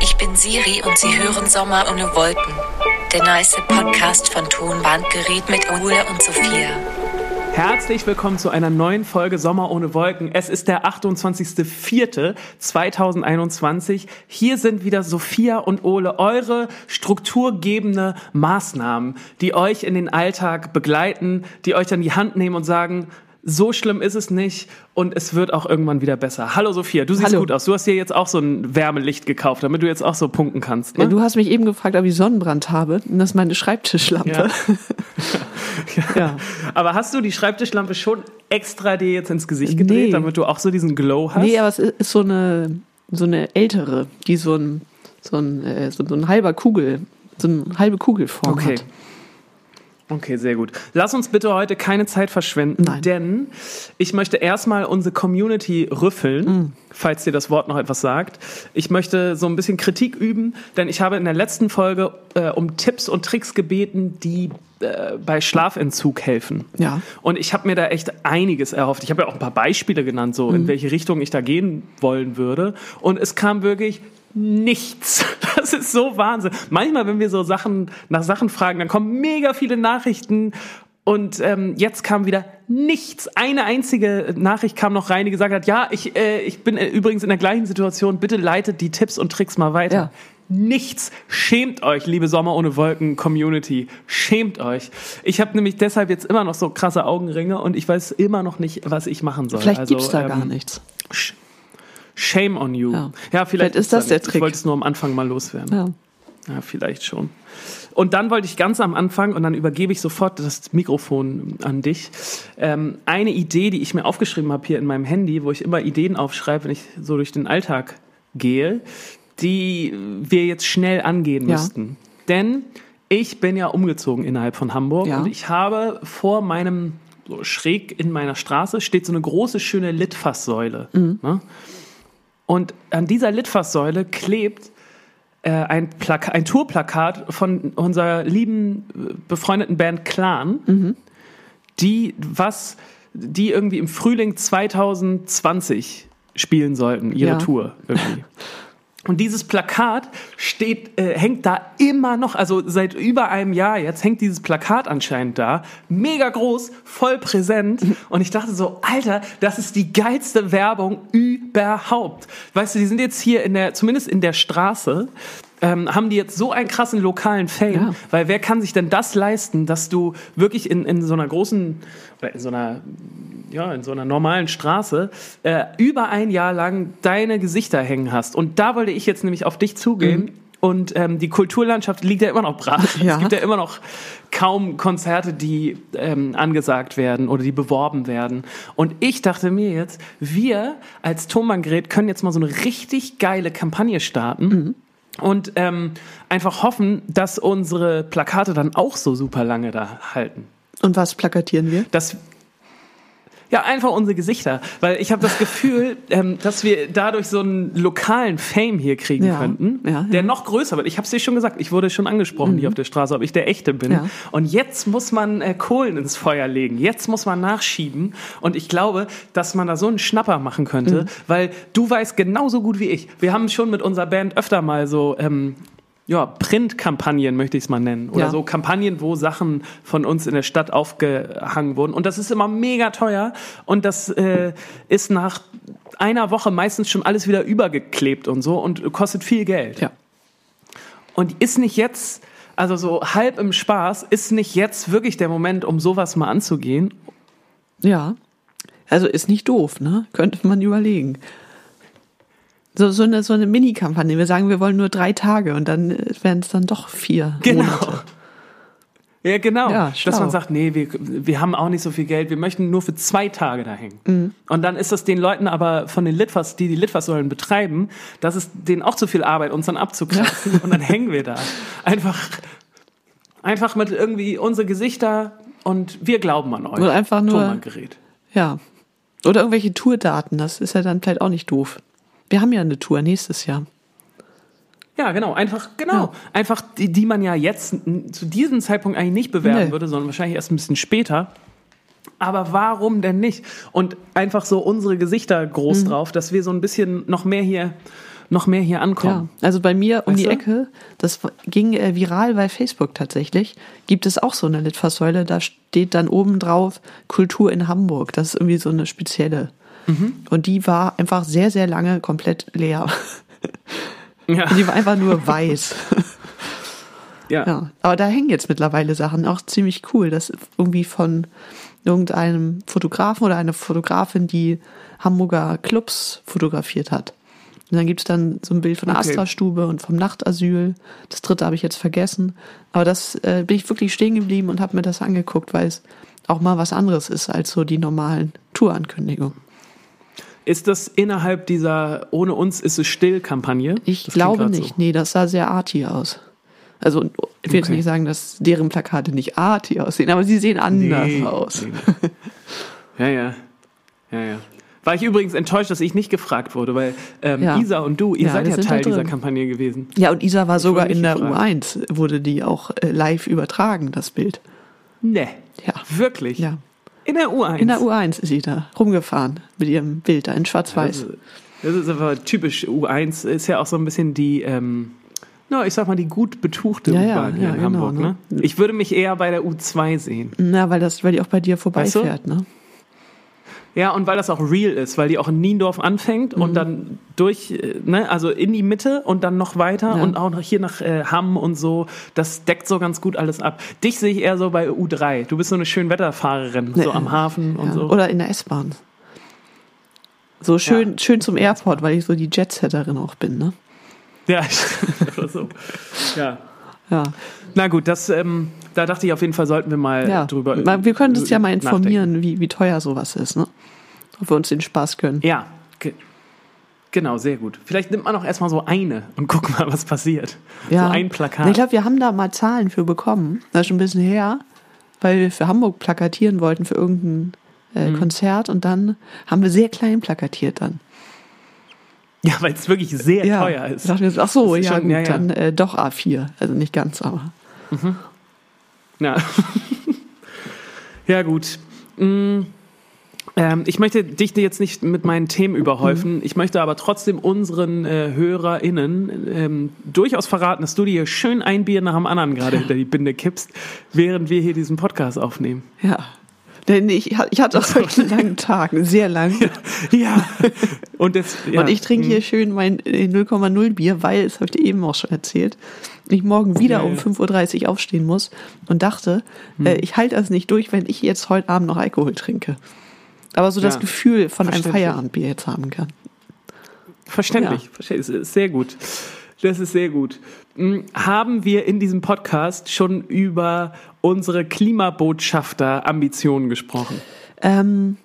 Ich bin Siri und Sie hören Sommer ohne Wolken. Der nice Podcast von Tonbandgerät mit Ole und Sophia. Herzlich willkommen zu einer neuen Folge Sommer ohne Wolken. Es ist der 28.04.2021. Hier sind wieder Sophia und Ole, eure strukturgebende Maßnahmen, die euch in den Alltag begleiten, die euch an die Hand nehmen und sagen, so schlimm ist es nicht und es wird auch irgendwann wieder besser. Hallo Sophia, du siehst Hallo. gut aus. Du hast dir jetzt auch so ein Wärmelicht gekauft, damit du jetzt auch so punkten kannst. Ne? Ja, du hast mich eben gefragt, ob ich Sonnenbrand habe. Und das ist meine Schreibtischlampe. Ja. Ja. Aber hast du die Schreibtischlampe schon extra dir jetzt ins Gesicht gedreht, Nee. damit du auch so diesen Glow hast? Nee, aber es ist so eine, so eine ältere, die so ein, so ein, äh, so, so ein halber Kugel, so eine halbe Kugelform Okay. hat. Okay, sehr gut. Lass uns bitte heute keine Zeit verschwenden, Nein. denn ich möchte erstmal unsere Community rüffeln, Mm. falls dir das Wort noch etwas sagt. Ich möchte so ein bisschen Kritik üben, denn ich habe in der letzten Folge äh, um Tipps und Tricks gebeten, die äh, bei Schlafentzug helfen. Ja. Und ich habe mir da echt einiges erhofft. Ich habe ja auch ein paar Beispiele genannt, so in welche Richtung ich da gehen wollen würde. Und es kam wirklich nichts. Das ist so Wahnsinn. Manchmal, wenn wir so Sachen nach Sachen fragen, dann kommen mega viele Nachrichten. Und ähm, jetzt kam wieder nichts. Eine einzige Nachricht kam noch rein, die gesagt hat, ja, ich, äh, ich bin äh, übrigens in der gleichen Situation. Bitte leitet die Tipps und Tricks mal weiter. Ja. Nichts. Schämt euch, liebe Sommer ohne Wolken Community. Schämt euch. Ich habe nämlich deshalb jetzt immer noch so krasse Augenringe und ich weiß immer noch nicht, was ich machen soll. Vielleicht also, gibt's da ähm, gar nichts. Sh- Shame on you. Ja. Ja, vielleicht, Vielleicht ist das der nichts. Ich Trick. wollte es nur am Anfang mal loswerden. Ja. Ja, vielleicht schon. Und dann wollte ich ganz am Anfang, und dann übergebe ich sofort das Mikrofon an dich, ähm, eine Idee, die ich mir aufgeschrieben habe hier in meinem Handy, wo ich immer Ideen aufschreibe, wenn ich so durch den Alltag gehe, die wir jetzt schnell angehen Ja. müssten. Denn ich bin ja umgezogen innerhalb von Hamburg Ja. und ich habe vor meinem, so schräg in meiner Straße, steht so eine große, schöne Litfaßsäule. Ne? Und an dieser Litfaßsäule klebt äh, ein, Plaka ein Tourplakat von unserer lieben äh, befreundeten Band Clan, die was, die irgendwie im Frühling 2020 spielen sollten, ihre Ja. Tour irgendwie. Und dieses Plakat steht, äh, hängt da immer noch, also seit über einem Jahr jetzt hängt dieses Plakat anscheinend da, mega groß, voll präsent. Und ich dachte so, Alter, das ist die geilste Werbung überhaupt. Weißt du, die sind jetzt hier in der, zumindest in der Straße, ähm, haben die jetzt so einen krassen lokalen Fame, Ja. weil wer kann sich denn das leisten, dass du wirklich in, in so einer großen, oder in so einer ja, in so einer normalen Straße äh, über ein Jahr lang deine Gesichter hängen hast. Und da wollte ich jetzt nämlich auf dich zugehen. Und ähm, die Kulturlandschaft liegt ja immer noch brach. Ja. Es gibt ja immer noch kaum Konzerte, die ähm, angesagt werden oder die beworben werden. Und ich dachte mir jetzt, wir als Tonbandgerät können jetzt mal so eine richtig geile Kampagne starten. Und ähm, einfach hoffen, dass unsere Plakate dann auch so super lange da halten. Und was plakatieren wir? Das ja, einfach unsere Gesichter. Weil ich habe das Gefühl, ähm, dass wir dadurch so einen lokalen Fame hier kriegen Ja, könnten, ja, ja. der noch größer wird. Ich habe es dir schon gesagt, ich wurde schon angesprochen hier auf der Straße, ob ich der Echte bin. Und jetzt muss man äh, Kohlen ins Feuer legen. Jetzt muss man nachschieben. Und ich glaube, dass man da so einen Schnapper machen könnte, weil du weißt genauso gut wie ich. Wir haben schon mit unserer Band öfter mal so ähm, ja, Printkampagnen möchte ich es mal nennen. Oder Ja. so Kampagnen, wo Sachen von uns in der Stadt aufgehangen wurden. Und das ist immer mega teuer. Und das äh, ist nach einer Woche meistens schon alles wieder übergeklebt und so und kostet viel Geld. Ja. Und ist nicht jetzt, also so halb im Spaß, ist nicht jetzt wirklich der Moment, um sowas mal anzugehen? Ja. Also ist nicht doof, ne? Könnte man überlegen. So, so eine, so eine Mini-Kampagne. Wir sagen, wir wollen nur drei Tage und dann werden es dann doch vier Genau. Monate. Ja, genau. Ja, Dass man sagt, nee, wir, wir haben auch nicht so viel Geld, wir möchten nur für zwei Tage da hängen. Mhm. Und dann ist das den Leuten aber von den Litfaß, die die Litfaßsäulen betreiben, das ist denen auch zu viel Arbeit, uns dann abzukratzen und dann hängen wir da. Einfach, einfach mit irgendwie unsere Gesichter und wir glauben an euch. Oder einfach nur- Tonbandgerät. Ja. Oder irgendwelche Tourdaten, das ist ja dann vielleicht auch nicht doof. Wir haben ja eine Tour nächstes Jahr. Ja, genau, einfach, genau. Ja. Einfach, die, die man ja jetzt zu diesem Zeitpunkt eigentlich nicht bewerben Nee. würde, sondern wahrscheinlich erst ein bisschen später. Aber warum denn nicht? Und einfach so unsere Gesichter Mhm. groß drauf, dass wir so ein bisschen noch mehr hier noch mehr hier ankommen. Ja, also bei mir um Weißt die du? Ecke, das ging äh, viral bei Facebook tatsächlich, gibt es auch so eine Litfaßsäule, da steht dann oben drauf Kultur in Hamburg. Das ist irgendwie so eine spezielle. Mhm. Und die war einfach sehr, sehr lange komplett leer. Ja. Und die war einfach nur weiß. Ja. Ja, aber da hängen jetzt mittlerweile Sachen, auch ziemlich cool. Das ist irgendwie von irgendeinem Fotografen oder einer Fotografin, die Hamburger Clubs fotografiert hat. Und dann gibt's dann so ein Bild von der Okay. Astra-Stube und vom Nachtasyl. Das dritte habe ich jetzt vergessen. Aber das äh, bin ich wirklich stehen geblieben und habe mir das angeguckt, weil es auch mal was anderes ist als so die normalen Tourankündigungen. Ist das innerhalb dieser Ohne uns ist es still Kampagne? Ich Das glaube nicht. So. Nee, das sah sehr arty aus. Also ich will jetzt Okay. nicht sagen, dass deren Plakate nicht arty aussehen, aber sie sehen anders Nee, aus. nee. Ja, ja. Ja, ja. War ich übrigens enttäuscht, dass ich nicht gefragt wurde, weil ähm, Ja. Isa und du, ihr Ja, seid ja Teil dieser Kampagne gewesen. Ja, und Isa war sogar wurde in der gefragt. U1, wurde die auch äh, live übertragen, das Bild. Nee. Ja. Wirklich? Ja. In der U1? In der U1 ist sie da rumgefahren mit ihrem Bild da in Schwarz-Weiß. Das, das ist aber typisch U1, ist ja auch so ein bisschen die, ähm, na, ich sag mal, die gut betuchte Ja, ja, U-Bahn hier ja, in genau, Hamburg. Ne? ne? Ich würde mich eher bei der U2 sehen. Na, weil das, weil die auch bei dir Weißt du? vorbeifährt, ne? Ja, und weil das auch real ist, weil die auch in Niendorf anfängt Mhm. und dann durch, äh, ne, also in die Mitte und dann noch weiter Ja. und auch noch hier nach äh, Hamm und so. Das deckt so ganz gut alles ab. Dich sehe ich eher so bei U3. Du bist so eine Schönwetterfahrerin, so Ne, am Hafen und Ja. so. Oder in der S-Bahn. So schön, schön zum Airport, weil ich so die Jetsetterin auch bin, ne? Ja. Oder so. Ja. Ja. Na gut, das, ähm, da dachte ich auf jeden Fall, sollten wir mal ja. drüber. Wir können uns ja mal informieren, wie, wie teuer sowas ist, ne? Ob wir uns den Spaß können. Ja, ge genau, sehr gut. Vielleicht nimmt man auch erstmal so eine und guckt mal, was passiert. Ja. So ein Plakat. Ich glaube, wir haben da mal Zahlen für bekommen. Das ist schon ein bisschen her, weil wir für Hamburg plakatieren wollten für irgendein äh, Mhm. Konzert und dann haben wir sehr klein plakatiert dann. ja, weil es wirklich sehr ja. teuer ist. Dachten wir so, ach so, ja, schon- gut, ja, ja. dann äh, doch A4. Also nicht ganz, aber. Ja. ja, gut. Mm, ähm, ich möchte dich jetzt nicht mit meinen Themen überhäufen. Ich möchte aber trotzdem unseren äh, HörerInnen ähm, durchaus verraten, dass du dir schön ein Bier nach dem anderen gerade hinter die Binde kippst, während wir hier diesen Podcast aufnehmen. Ja. Denn ich, ich hatte auch einen langen Tag, sehr lang. Ja. Und, das, ja. Und ich trinke hier schön mein äh, 0,0 Bier, weil, das habe ich dir eben auch schon erzählt, ich morgen wieder Ja, um ja. 5.30 Uhr aufstehen muss und dachte, Hm. äh, ich halte das nicht durch, wenn ich jetzt heute Abend noch Alkohol trinke. Aber so das Ja, Gefühl von einem. Feierabendbier jetzt haben kann. Verständlich. Verständlich. Sehr gut. Das ist sehr gut. Hm, Haben wir in diesem Podcast schon über unsere Klimabotschafter-Ambitionen gesprochen? Ähm,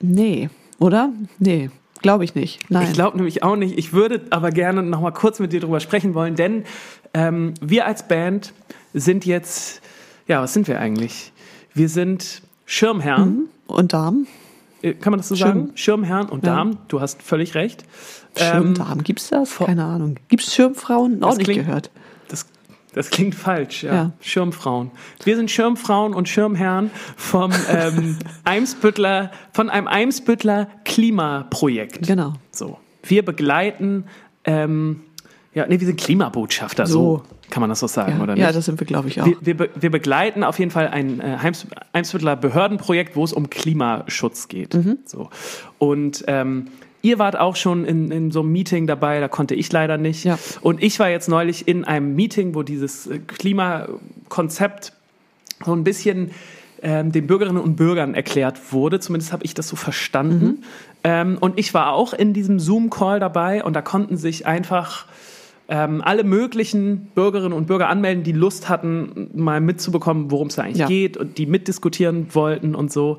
nee, oder? Nee, glaube ich nicht. Nein. Ich glaube nämlich auch nicht. Ich würde aber gerne noch mal kurz mit dir drüber sprechen wollen, denn ähm, wir als Band sind jetzt, ja, was sind wir eigentlich? Wir sind Schirmherren. und Darm? Äh, Kann man das so Schirm. sagen? Schirmherren und Ja. Damen. Du hast völlig recht. Ähm, Schirmdarm, gibt's das? Keine Ahnung. Gibt's Schirmfrauen? Auch das nicht klingt- gehört. Das, das klingt falsch, ja. Ja. Schirmfrauen. Wir sind Schirmfrauen und Schirmherren vom ähm, Eimsbüttler, von einem Eimsbüttler Klimaprojekt. Genau. So. Wir begleiten, ähm, ja, nee, wir sind Klimabotschafter, so, So. Kann man das so sagen, Ja, oder nicht? ja das sind wir, glaube ich, auch. wir, wir, wir begleiten auf jeden Fall ein äh, Heims- Eimsbüttler Behördenprojekt, wo es um Klimaschutz geht. Mhm. So. Und ähm, ihr wart auch schon in, in so einem Meeting dabei, da konnte ich leider nicht. Ja. Und ich war jetzt neulich in einem Meeting, wo dieses äh, Klimakonzept so ein bisschen ähm, den Bürgerinnen und Bürgern erklärt wurde. Zumindest habe ich das so verstanden. Mhm. Ähm, und ich war auch in diesem Zoom-Call dabei und da konnten sich einfach ähm, alle möglichen Bürgerinnen und Bürger anmelden, die Lust hatten, mal mitzubekommen, worum es da eigentlich Ja. geht und die mitdiskutieren wollten und so.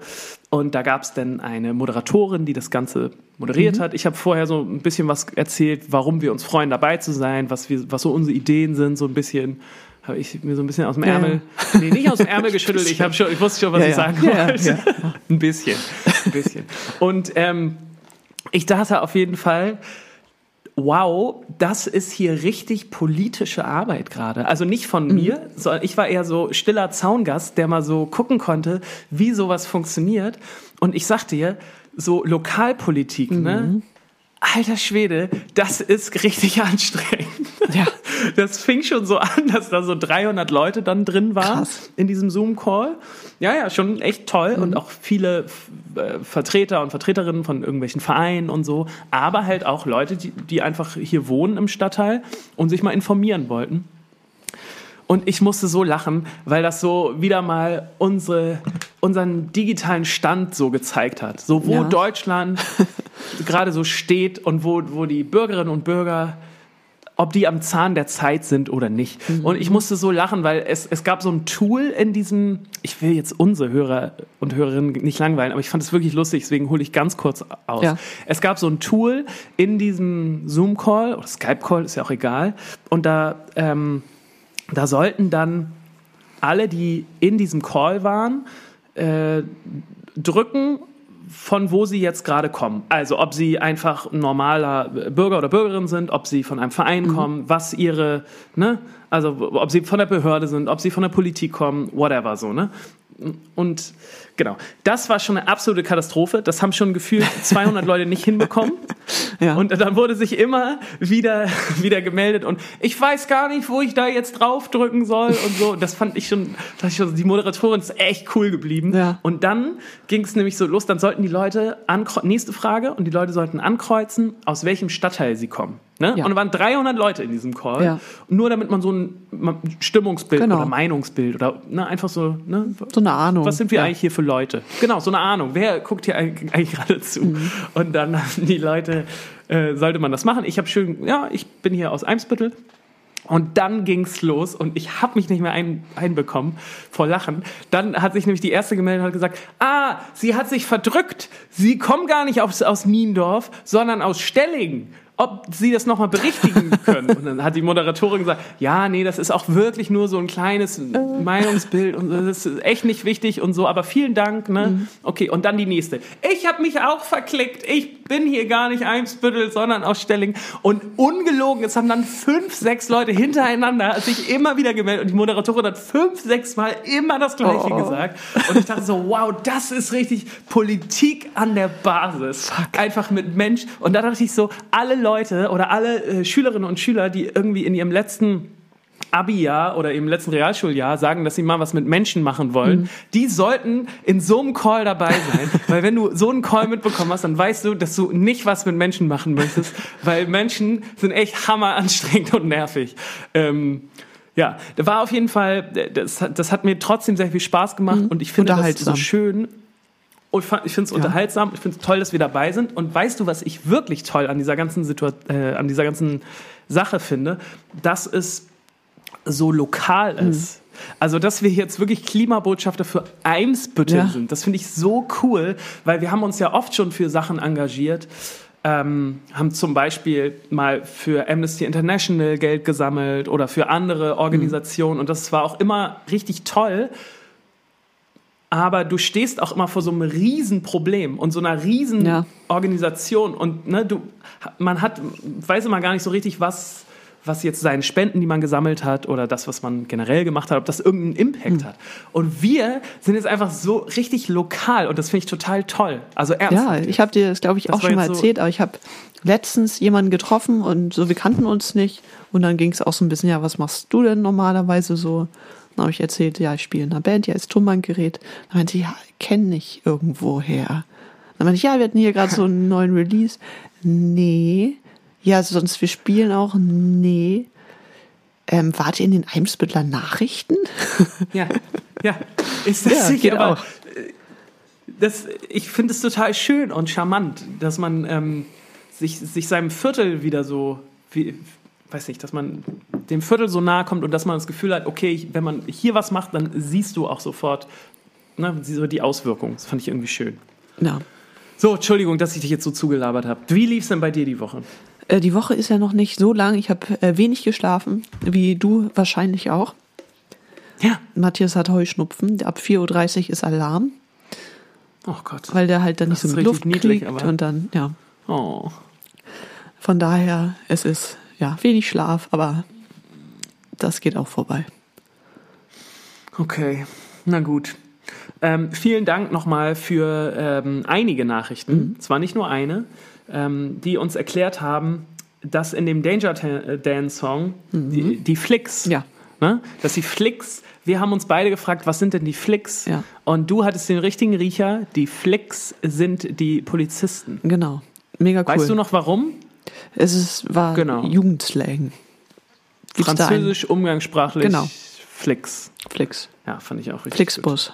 Und da gab es dann eine Moderatorin, die das Ganze moderiert Mhm. hat. Ich habe vorher so ein bisschen was erzählt, warum wir uns freuen, dabei zu sein, was, wir, was so unsere Ideen sind, so ein bisschen habe ich mir so ein bisschen aus dem Ja, Ärmel, nee, nicht aus dem Ärmel geschüttelt, ich, hab schon, ich wusste schon, was Ja, ich ja. sagen Ja, wollte. ja, ein bisschen, ein bisschen. Und ähm, ich dachte auf jeden Fall, wow, das ist hier richtig politische Arbeit gerade. Also nicht von Mhm. mir, sondern ich war eher so stiller Zaungast, der mal so gucken konnte, wie sowas funktioniert. Und ich sag dir, so Lokalpolitik, Mhm. ne? alter Schwede, das ist richtig anstrengend. Das fing schon so an, dass da so 300 Leute dann drin waren Krass. in diesem Zoom-Call. Ja, ja, schon echt toll und auch viele äh, Vertreter und Vertreterinnen von irgendwelchen Vereinen und so, aber halt auch Leute, die, die einfach hier wohnen im Stadtteil und sich mal informieren wollten. Und ich musste so lachen, weil das so wieder mal unsere, unseren digitalen Stand so gezeigt hat. So wo Ja. Deutschland gerade so steht und wo, wo die Bürgerinnen und Bürger, ob die am Zahn der Zeit sind oder nicht. Und ich musste so lachen, weil es, es gab so ein Tool in diesem, ich will jetzt unsere Hörer und Hörerinnen nicht langweilen, aber ich fand es wirklich lustig, deswegen hole ich ganz kurz aus. Ja. Es gab so ein Tool in diesem Zoom-Call oder Skype-Call, ist ja auch egal. Und da, ähm, da sollten dann alle, die in diesem Call waren, äh, drücken, von wo sie jetzt gerade kommen. Also ob sie einfach ein normaler Bürger oder Bürgerin sind, ob sie von einem Verein kommen, was ihre, ne, also ob sie von der Behörde sind, ob sie von der Politik kommen, whatever so, ne. Und genau, das war schon eine absolute Katastrophe. Das haben schon gefühlt 200 Leute nicht hinbekommen. Ja. Und dann wurde sich immer wieder, wieder gemeldet und ich weiß gar nicht, wo ich da jetzt draufdrücken soll und so. Das fand ich schon, ich schon die Moderatorin ist echt cool geblieben. Ja. Und dann ging es nämlich so los, dann sollten die Leute ankreuzen, nächste Frage, und die Leute sollten ankreuzen, aus welchem Stadtteil sie kommen. Ne? Ja. Und da waren 300 Leute in diesem Call. Ja. Nur damit man so ein Stimmungsbild Genau. oder Meinungsbild oder ne, einfach so, ne, So eine Ahnung. was sind wir ja. eigentlich hier für Leute? Genau, so eine Ahnung. Wer guckt hier eigentlich gerade zu? Mhm. Und dann haben die Leute, äh, sollte man das machen. Ich habe schön, ja, ich bin hier aus Eimsbüttel. Und dann ging's los und ich habe mich nicht mehr ein, einbekommen vor Lachen. Dann hat sich nämlich die erste gemeldet und hat gesagt, ah, sie hat sich verdrückt. Sie kommen gar nicht aus, aus Niendorf, sondern aus Stelling. Ob sie das nochmal berichtigen können. Und dann hat die Moderatorin gesagt, ja, nee, das ist auch wirklich nur so ein kleines Meinungsbild und das ist echt nicht wichtig und so, aber vielen Dank. Ne? Okay, und dann die nächste. Ich habe mich auch verklickt. Ich bin hier gar nicht Eimsbüttel, sondern aus Stelling. Und ungelogen, es haben dann fünf, sechs Leute hintereinander sich immer wieder gemeldet und die Moderatorin hat fünf, sechs Mal immer das Gleiche Oh. gesagt. Und ich dachte so, wow, das ist richtig Politik an der Basis. Einfach mit Mensch. Und da dachte ich so, alle Leute oder alle äh, Schülerinnen und Schüler, die irgendwie in ihrem letzten Abi-Jahr oder im letzten Realschuljahr sagen, dass sie mal was mit Menschen machen wollen, Mhm. die sollten in so einem Call dabei sein. weil wenn du so einen Call mitbekommen hast, dann weißt du, dass du nicht was mit Menschen machen möchtest, weil Menschen sind echt hammer anstrengend und nervig. Ähm, ja, da war auf jeden Fall, das, hat- das hat mir trotzdem sehr viel Spaß gemacht und ich finde das so Mhm. Schön. Und ich finde es unterhaltsam, ich finde es toll, dass wir dabei sind. Und weißt du, was ich wirklich toll an dieser ganzen Situation, äh, an dieser ganzen Sache finde, dass es so lokal Mhm. ist. Also, dass wir jetzt wirklich Klimabotschafter für Eimsbüttel Ja. sind, das finde ich so cool, weil wir haben uns ja oft schon für Sachen engagiert. Ähm, haben zum Beispiel mal für Amnesty International Geld gesammelt oder für andere Organisationen und das war auch immer richtig toll. Aber du stehst auch immer vor so einem Riesenproblem und so einer riesen Ja. Organisation und ne, du, man hat, weiß immer gar nicht so richtig, was, was jetzt seine Spenden, die man gesammelt hat oder das, was man generell gemacht hat, ob das irgendeinen Impact hat. Und wir sind jetzt einfach so richtig lokal und das finde ich total toll. Also Ja, ernsthaft. ich habe dir das, glaube ich, Das auch schon mal jetzt so- erzählt, aber ich habe letztens jemanden getroffen und so, wir kannten uns nicht. Und dann ging es auch so ein bisschen, ja, was machst du denn normalerweise so? Dann habe ich erzählt, ja, ich spiele in einer Band, ja, ist Tonbandgerät. Dann meinte sie, ja, kenne ich irgendwoher. Dann meinte ich, ja, wir hatten hier gerade so einen neuen Release. Nee. Ja, sonst wir spielen auch. Nee. Ähm, wart ihr in den Eimsbüttler Nachrichten? Ja, ja. Ist das Ja, sicher, geht aber auch. äh, das, ich finde es total schön und charmant, dass man ähm, sich, sich seinem Viertel wieder so, wie, weiß nicht, dass man dem Viertel so nahe kommt und dass man das Gefühl hat, okay, wenn man hier was macht, dann siehst du auch sofort ne, so die Auswirkungen. Das fand ich irgendwie schön. Ja. So, Entschuldigung, dass ich dich jetzt so zugelabert habe. Wie lief es denn bei dir die Woche? Äh, Die Woche ist ja noch nicht so lang. Ich habe äh, wenig geschlafen, wie du wahrscheinlich auch. Ja. Matthias hat Heuschnupfen. Ab 4.30 Uhr ist Alarm, Oh Gott. weil der halt dann Das nicht so Luft niedlich, kriegt. aber- Und dann, ja. Oh. Von daher, es ist ja wenig Schlaf, aber das geht auch vorbei. Okay, na gut. Ähm, vielen Dank nochmal für ähm, einige Nachrichten, zwar nicht nur eine, ähm, die uns erklärt haben, dass in dem Danger Ta- Dance Song die, die Flicks, Ja. ne, dass die Flicks, wir haben uns beide gefragt, was sind denn die Flicks? Ja. Und du hattest den richtigen Riecher, die Flicks sind die Polizisten. Genau. Mega cool. Weißt du noch warum? Es ist, war Genau. Jugendslang. Gibt's? Französisch, umgangssprachlich, Genau. Flicks. Flix. Ja, fand ich auch richtig. Flixbus.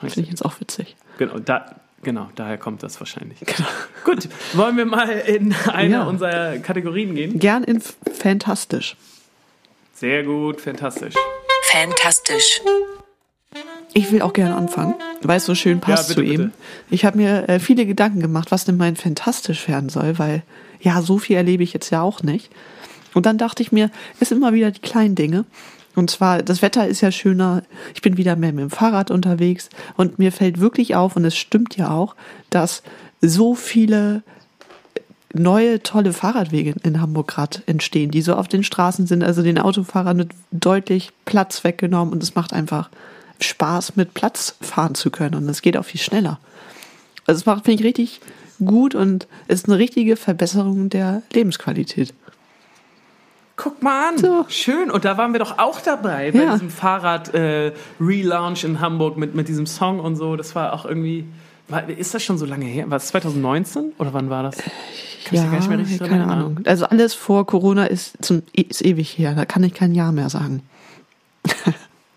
Finde ich jetzt auch witzig. Genau, da, genau, daher kommt das wahrscheinlich. Gut, wollen wir mal in eine Ja. unserer Kategorien gehen? Gern in Fantastisch. Sehr gut, fantastisch. Fantastisch. Ich will auch gerne anfangen, weil es so schön passt bitte, zu ihm. bitte. Ich habe mir äh, viele Gedanken gemacht, was denn mein Fantastisch werden soll, weil ja, so viel erlebe ich jetzt ja auch nicht. Und dann dachte ich mir, es sind immer wieder die kleinen Dinge. Und zwar, das Wetter ist ja schöner, ich bin wieder mehr mit dem Fahrrad unterwegs und mir fällt wirklich auf, und es stimmt ja auch, dass so viele neue tolle Fahrradwege in Hamburg gerade entstehen, die so auf den Straßen sind. Also den Autofahrern wird deutlich Platz weggenommen und es macht einfach Spaß, mit Platz fahren zu können und es geht auch viel schneller. Also es macht, finde ich, richtig gut und ist eine richtige Verbesserung der Lebensqualität. Guck mal an. So. Schön. Und da waren wir doch auch dabei bei Ja. diesem Fahrrad-Relaunch in Hamburg mit, mit diesem Song und so. Das war auch irgendwie. Ist das schon so lange her? War es 2019 oder wann war das? Kann ich ja, da gar nicht mehr richtig keine. Ahnung. Also alles vor Corona ist, zum, ist ewig her. Da kann ich kein Jahr mehr sagen.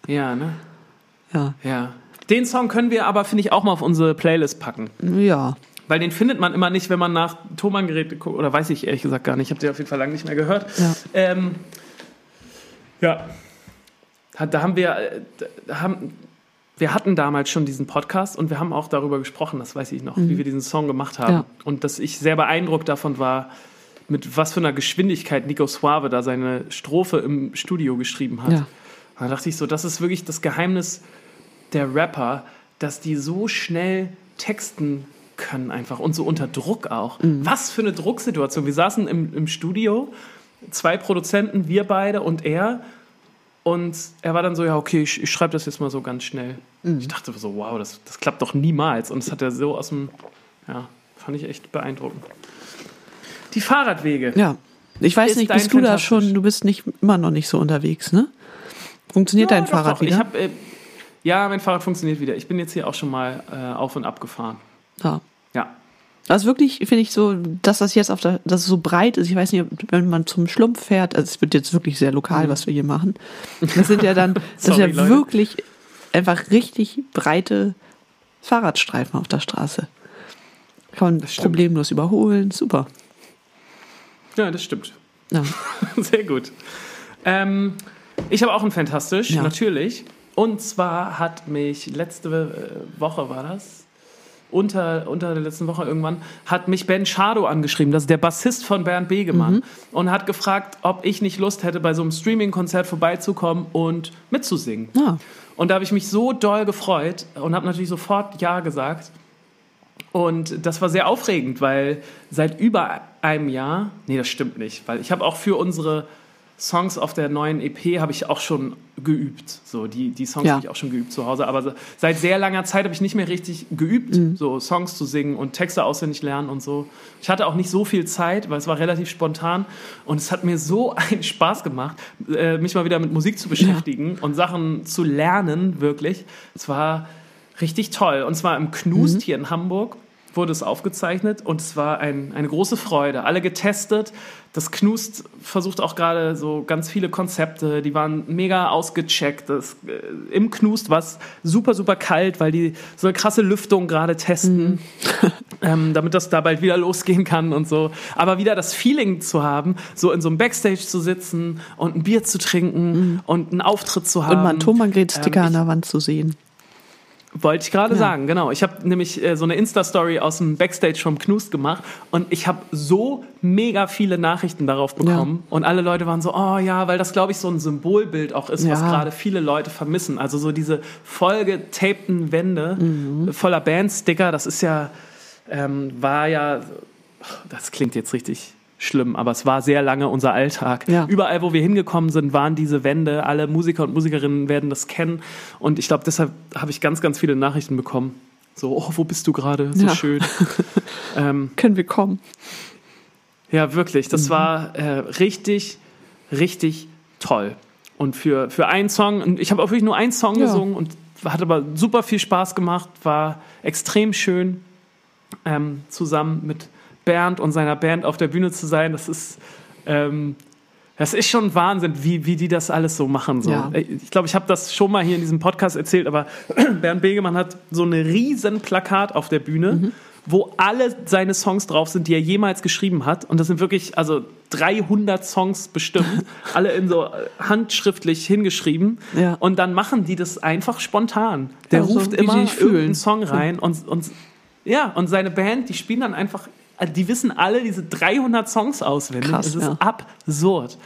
Ja, ne? Ja, Ja. Den Song können wir aber, finde ich, auch mal auf unsere Playlist packen. ja. Weil den findet man immer nicht, wenn man nach Thomann-Geräte guckt. Oder weiß ich ehrlich gesagt gar nicht. Ich habe den auf jeden Fall lange nicht mehr gehört. Ja. Ähm, ja. Da haben wir, äh, da haben, wir hatten damals schon diesen Podcast und wir haben auch darüber gesprochen, das weiß ich noch, wie wir diesen Song gemacht haben. Ja. Und dass ich sehr beeindruckt davon war, mit was für einer Geschwindigkeit Nico Suave da seine Strophe im Studio geschrieben hat. Ja. Da dachte ich so, das ist wirklich das Geheimnis der Rapper, dass die so schnell texten können einfach und so unter Druck auch. Was für eine Drucksituation. Wir saßen im, im Studio, zwei Produzenten, wir beide und er. Und er war dann so, ja, okay, ich, ich schreibe das jetzt mal so ganz schnell. Ich dachte so, wow, das, das klappt doch niemals. Und das hat er so aus dem, ja, fand ich echt beeindruckend. Die Fahrradwege. Ja. Ich weiß nicht, bist du da schon, du bist nicht immer noch nicht so unterwegs, ne? Funktioniert dein doch, Fahrrad doch. wieder? Hab, äh, ja, mein Fahrrad funktioniert wieder. Ich bin jetzt hier auch schon mal äh, auf und ab gefahren. ja. Also wirklich finde ich so, dass das jetzt auf der, dass es so breit ist. Ich weiß nicht, wenn man zum Schlumpf fährt, also es wird jetzt wirklich sehr lokal, was wir hier machen. Das sind ja dann, das Sorry, sind ja Leute. wirklich einfach richtig breite Fahrradstreifen auf der Straße. Kann man problemlos überholen. Super. Ja, das stimmt. Ja. Sehr gut. Ähm, ich habe auch ein Fantastisch, Ja. natürlich. Und zwar hat mich letzte äh, Woche war das, unter, unter der letzten Woche irgendwann, hat mich Ben Schado angeschrieben, das ist der Bassist von Bernd Begemann, Mhm. und hat gefragt, ob ich nicht Lust hätte, bei so einem Streaming-Konzert vorbeizukommen und mitzusingen. Ah. Und da habe ich mich so doll gefreut und habe natürlich sofort Ja gesagt. Und das war sehr aufregend, weil seit über einem Jahr, nee, das stimmt nicht, weil ich habe auch für unsere Songs auf der neuen EP habe ich auch schon geübt. So, die, die Songs Ja. habe ich auch schon geübt zu Hause. Aber seit sehr langer Zeit habe ich nicht mehr richtig geübt, Mhm. so Songs zu singen und Texte auswendig lernen und so. Ich hatte auch nicht so viel Zeit, weil es war relativ spontan. Und es hat mir so einen Spaß gemacht, äh, mich mal wieder mit Musik zu beschäftigen und Sachen zu lernen, wirklich. Es war richtig toll. Und zwar im Knust Mhm. hier in Hamburg wurde es aufgezeichnet und es war ein, eine große Freude. Alle getestet. Das Knust versucht auch gerade so ganz viele Konzepte, die waren mega ausgecheckt. Das, äh, Im Knust war es super, super kalt, weil die so eine krasse Lüftung gerade testen, ähm, damit das da bald wieder losgehen kann und so. Aber wieder das Feeling zu haben, so in so einem Backstage zu sitzen und ein Bier zu trinken und einen Auftritt zu haben. Und mal einen Thomann-Sticker Ähm, an der Wand zu sehen. Wollte ich gerade Ja. sagen, genau. Ich habe nämlich äh, so eine Insta-Story aus dem Backstage vom Knust gemacht und ich habe so mega viele Nachrichten darauf bekommen. Und alle Leute waren so, oh ja, weil das, glaube ich, so ein Symbolbild auch ist, was Ja. gerade viele Leute vermissen. Also so diese vollgetapten Wände Mhm. voller Bandsticker, das ist ja, ähm, war ja, das klingt jetzt richtig schlimm, aber es war sehr lange unser Alltag. Ja. Überall, wo wir hingekommen sind, waren diese Wände. Alle Musiker und Musikerinnen werden das kennen. Und ich glaube, deshalb habe ich ganz, ganz viele Nachrichten bekommen. So, oh, wo bist du gerade? So Ja. schön. ähm, Können wir kommen? ja, wirklich. Das Mhm. war äh, richtig, richtig toll. Und für, für einen Song, und ich habe auch wirklich nur einen Song Ja. gesungen und hat aber super viel Spaß gemacht, war extrem schön, ähm, zusammen mit Bernd und seiner Band auf der Bühne zu sein. Das ist, ähm, das ist schon Wahnsinn, wie, wie die das alles so machen. So. Ja. Ich glaube, ich habe das schon mal hier in diesem Podcast erzählt, aber Bernd Begemann hat so ein riesen Plakat auf der Bühne, Mhm. wo alle seine Songs drauf sind, die er jemals geschrieben hat. Und das sind wirklich, also 300 Songs bestimmt, alle in so äh, handschriftlich hingeschrieben. Ja. Und dann machen die das einfach spontan. Der Also, ruft immer irgendeinen Song rein und, und ja, und seine Band, die spielen dann einfach, die wissen alle diese 300 Songs auswendig. Krass, es ist ja. absurd.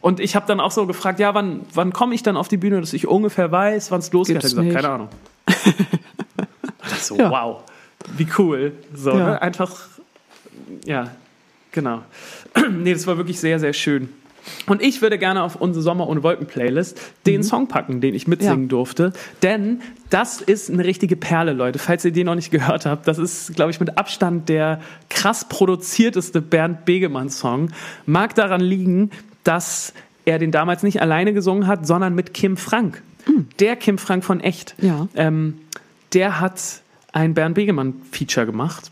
Und ich habe dann auch so gefragt, ja, wann, wann komme ich dann auf die Bühne, dass ich ungefähr weiß, wann es losgeht. Hat er gesagt, nicht. keine Ahnung. So, Ja. wow, wie cool. So, Ja. ne? einfach, ja, genau. nee, das war wirklich sehr, sehr schön. Und ich würde gerne auf unsere Sommer ohne Wolken Playlist den Song packen, den ich mitsingen Mhm. Ja. durfte. Denn das ist eine richtige Perle, Leute. Falls ihr den noch nicht gehört habt, das ist, glaube ich, mit Abstand der krass produzierteste Bernd Begemann-Song. Mag daran liegen, dass er den damals nicht alleine gesungen hat, sondern mit Kim Frank. Der Kim Frank von Echt. Mhm. Ja. Ähm, der hat ein Bernd Begemann-Feature gemacht.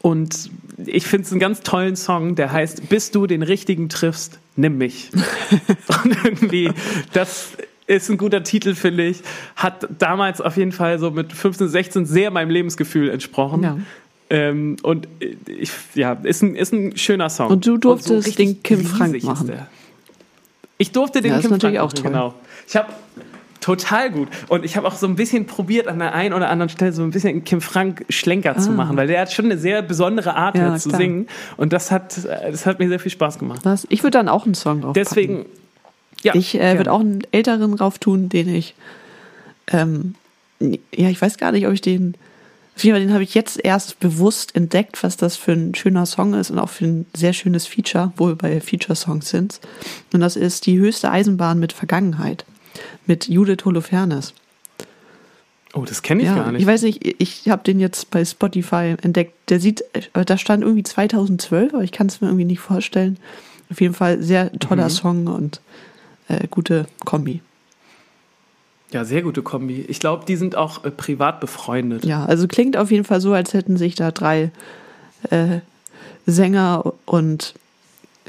Und ich finde es einen ganz tollen Song, der heißt Bis du den richtigen triffst, nimm mich. Und irgendwie, das ist ein guter Titel, finde ich. Hat damals auf jeden Fall so mit 15, 16 sehr meinem Lebensgefühl entsprochen. Ja. Ähm, und ich, ja, ist ein, ist ein schöner Song. Und du durftest richtig den Kim Frank machen. Ich durfte den Ja, ist Kim natürlich Frank auch machen, toll. genau. Ich habe total gut und ich habe auch so ein bisschen probiert an der einen oder anderen Stelle so ein bisschen Kim Frank Schlenker zu machen, weil der hat schon eine sehr besondere Art Ah. Ja, jetzt zu klar. singen und das hat das hat mir sehr viel Spaß gemacht. Was? Ich würde dann auch einen Song drauf Deswegen ja, Ich äh, würde auch einen älteren drauf tun, den ich, ähm, ja, ich weiß gar nicht, ob ich den, auf jeden Fall, den habe ich jetzt erst bewusst entdeckt, was das für ein schöner Song ist und auch für ein sehr schönes Feature, wo wir bei Feature-Songs sind. Und das ist die höchste Eisenbahn mit Vergangenheit, mit Judith Holofernes. Oh, das kenne ich Ja, gar nicht. ich weiß nicht, ich habe den jetzt bei Spotify entdeckt. Der sieht, äh, da stand irgendwie 2012, aber ich kann es mir irgendwie nicht vorstellen. Auf jeden Fall sehr toller Mhm. Song und äh, gute Kombi. ja, sehr gute Kombi. Ich glaube, die sind auch äh, privat befreundet. Ja, also klingt auf jeden Fall so, als hätten sich da drei äh, Sänger und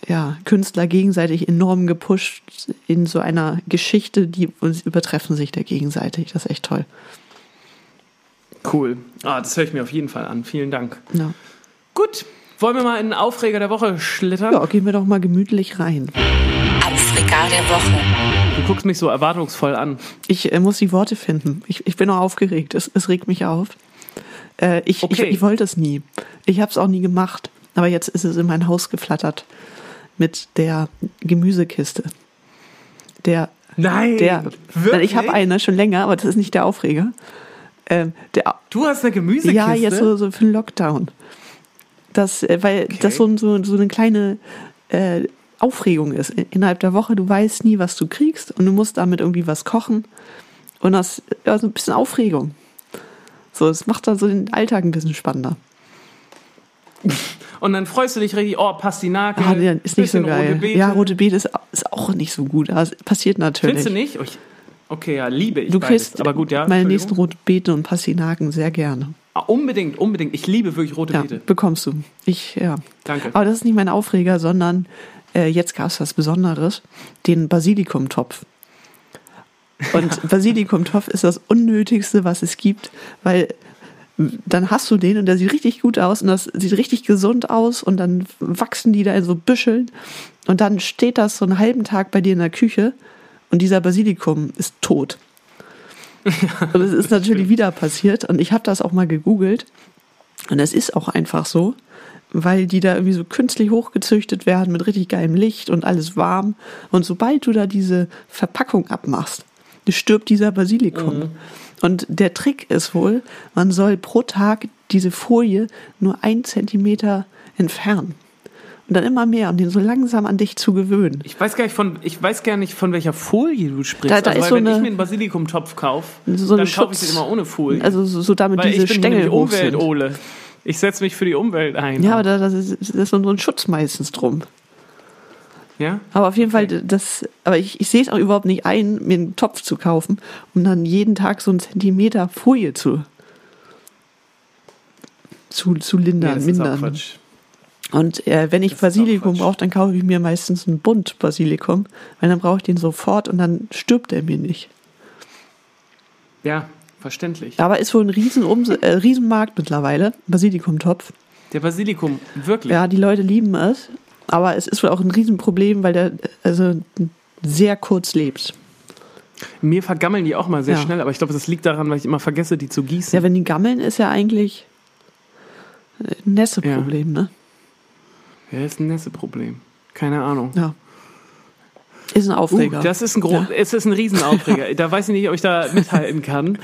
ja, Künstler gegenseitig enorm gepusht in so einer Geschichte, die und sie übertreffen sich da gegenseitig. Das ist echt toll. Cool. Ah, das höre ich mir auf jeden Fall an. Vielen Dank. Ja. Gut, wollen wir mal in den Aufreger der Woche schlittern? ja, gehen wir doch mal gemütlich rein. Aufreger der Woche. Du guckst mich so erwartungsvoll an. Ich äh, muss die Worte finden. Ich, ich bin auch aufgeregt. Es, es regt mich auf. Äh, ich, Okay. ich, ich wollte es nie. Ich habe es auch nie gemacht. Aber jetzt ist es in mein Haus geflattert mit der Gemüsekiste. Der, Nein, der, wirklich? ich habe eine schon länger, aber das ist nicht der Aufreger. Ähm, der, Du hast eine Gemüsekiste? ja, jetzt so, so für den Lockdown. Das, äh, weil das so, so, so eine kleine äh, Aufregung ist. Innerhalb der Woche, du weißt nie, was du kriegst und du musst damit irgendwie was kochen. Und das ja, so ein bisschen Aufregung. So, es macht dann so den Alltag ein bisschen spannender. Und dann freust du dich richtig, oh, Pastinake. Ah, ist nicht so geil. Rote Beete. Ja, rote Beete ist, ist auch nicht so gut. Es passiert natürlich. Findest du nicht? Oh, ich- Okay, ja, liebe ich Du beides. kriegst Aber gut, ja. meine nächsten rote Beete und Pastinaken sehr gerne. Ah, unbedingt, unbedingt. Ich liebe wirklich rote Ja, Beete. bekommst du. Ich, ja. Danke. Aber das ist nicht mein Aufreger, sondern äh, jetzt gab es was Besonderes, den Basilikumtopf. Und Basilikumtopf ist das Unnötigste, was es gibt, weil dann hast du den und der sieht richtig gut aus und das sieht richtig gesund aus und dann wachsen die da in so Büscheln und dann steht das so einen halben Tag bei dir in der Küche und dieser Basilikum ist tot. Und es ist natürlich wieder passiert und ich habe das auch mal gegoogelt und es ist auch einfach so, weil die da irgendwie so künstlich hochgezüchtet werden mit richtig geilem Licht und alles warm. Und sobald du da diese Verpackung abmachst, stirbt dieser Basilikum. Und der Trick ist wohl, man soll pro Tag diese Folie nur ein Zentimeter entfernen. Und dann immer mehr, um den so langsam an dich zu gewöhnen. Ich weiß gar nicht von, ich weiß gar nicht von welcher Folie du sprichst. Da- da also, weil so wenn eine- ich mir einen Basilikumtopf kaufe, So dann kaufe ich den immer ohne Folie. Also so, so damit weil diese ich bin Stängel hoch sind. Umwelt-Ole. Ich setze mich für die Umwelt ein. Ja, aber da, das ist, das ist so ein Schutz meistens drum. Ja? Aber auf jeden Fall, das, aber ich, ich sehe es auch überhaupt nicht ein, mir einen Topf zu kaufen, um dann jeden Tag so einen Zentimeter Folie zu, zu, zu lindern, auch mindern. Und äh, wenn ich Das Basilikum brauche, dann kaufe ich mir meistens einen Bund Basilikum, weil dann brauche ich den sofort und dann stirbt er mir nicht. Ja, verständlich. Aber ist wohl ein riesen äh, Riesenmarkt mittlerweile, Basilikumtopf. Der Basilikum, wirklich. Ja, die Leute lieben es, aber es ist wohl auch ein Riesenproblem, weil der also sehr kurz lebt. Mir vergammeln die auch mal sehr Ja. schnell, aber ich glaube, das liegt daran, weil ich immer vergesse, die zu gießen. Ja, wenn die gammeln, ist ja eigentlich ein Nässeproblem, ne? Ja, ist ein Nässeproblem. Keine Ahnung. Ja. Ist ein Aufreger. Uh, das ist ein Gro Ja. es ist ein Riesenaufreger. da weiß ich nicht, ob ich da mithalten kann.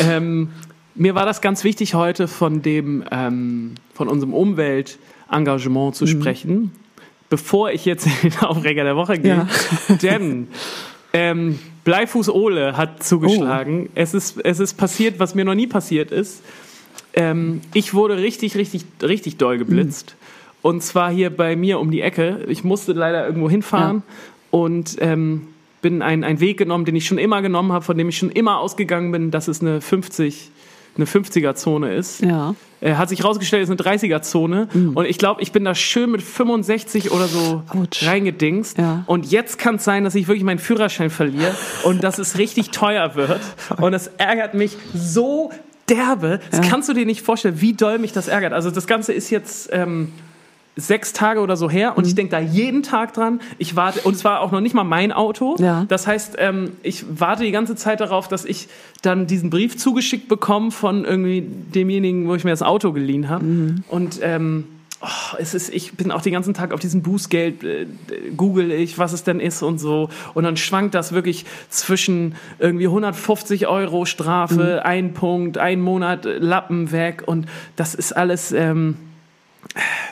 Ähm, mir war das ganz wichtig, heute von dem, ähm, von unserem Umweltengagement Mhm. zu sprechen, bevor ich jetzt in den Aufreger der Woche gehe. Ja. Denn ähm, Bleifuß Ole hat zugeschlagen. Oh. Es, ist, es ist passiert, was mir noch nie passiert ist. Ähm, ich wurde richtig, richtig, richtig doll geblitzt. Mhm. Und zwar hier bei mir um die Ecke. Ich musste leider irgendwo hinfahren und ähm, bin einen, einen Weg genommen, den ich schon immer genommen habe, von dem ich schon immer ausgegangen bin, dass es eine 50, eine 50er-Zone ist. ja. Äh, hat sich rausgestellt, es ist eine 30er-Zone. Und ich glaube, ich bin da schön mit 65 oder so Mhm. Autsch. reingedingst. Ja. Und jetzt kann es sein, dass ich wirklich meinen Führerschein verliere und dass es richtig teuer wird. Und das ärgert mich so derbe. Das Ja. kannst du dir nicht vorstellen, wie doll mich das ärgert. Also das Ganze ist jetzt... Ähm, sechs Tage oder so her und Mhm. ich denke da jeden Tag dran. Ich warte, und es war auch noch nicht mal mein Auto. Ja. Das heißt, ähm, ich warte die ganze Zeit darauf, dass ich dann diesen Brief zugeschickt bekomme von irgendwie demjenigen, wo ich mir das Auto geliehen habe. Mhm. Und ähm, oh, es ist, ich bin auch den ganzen Tag auf diesem Bußgeld, äh, google ich, was es denn ist und so. Und dann schwankt das wirklich zwischen irgendwie 150 Euro Strafe, Mhm. ein Punkt, ein Monat Lappen weg. Und das ist alles. Ähm,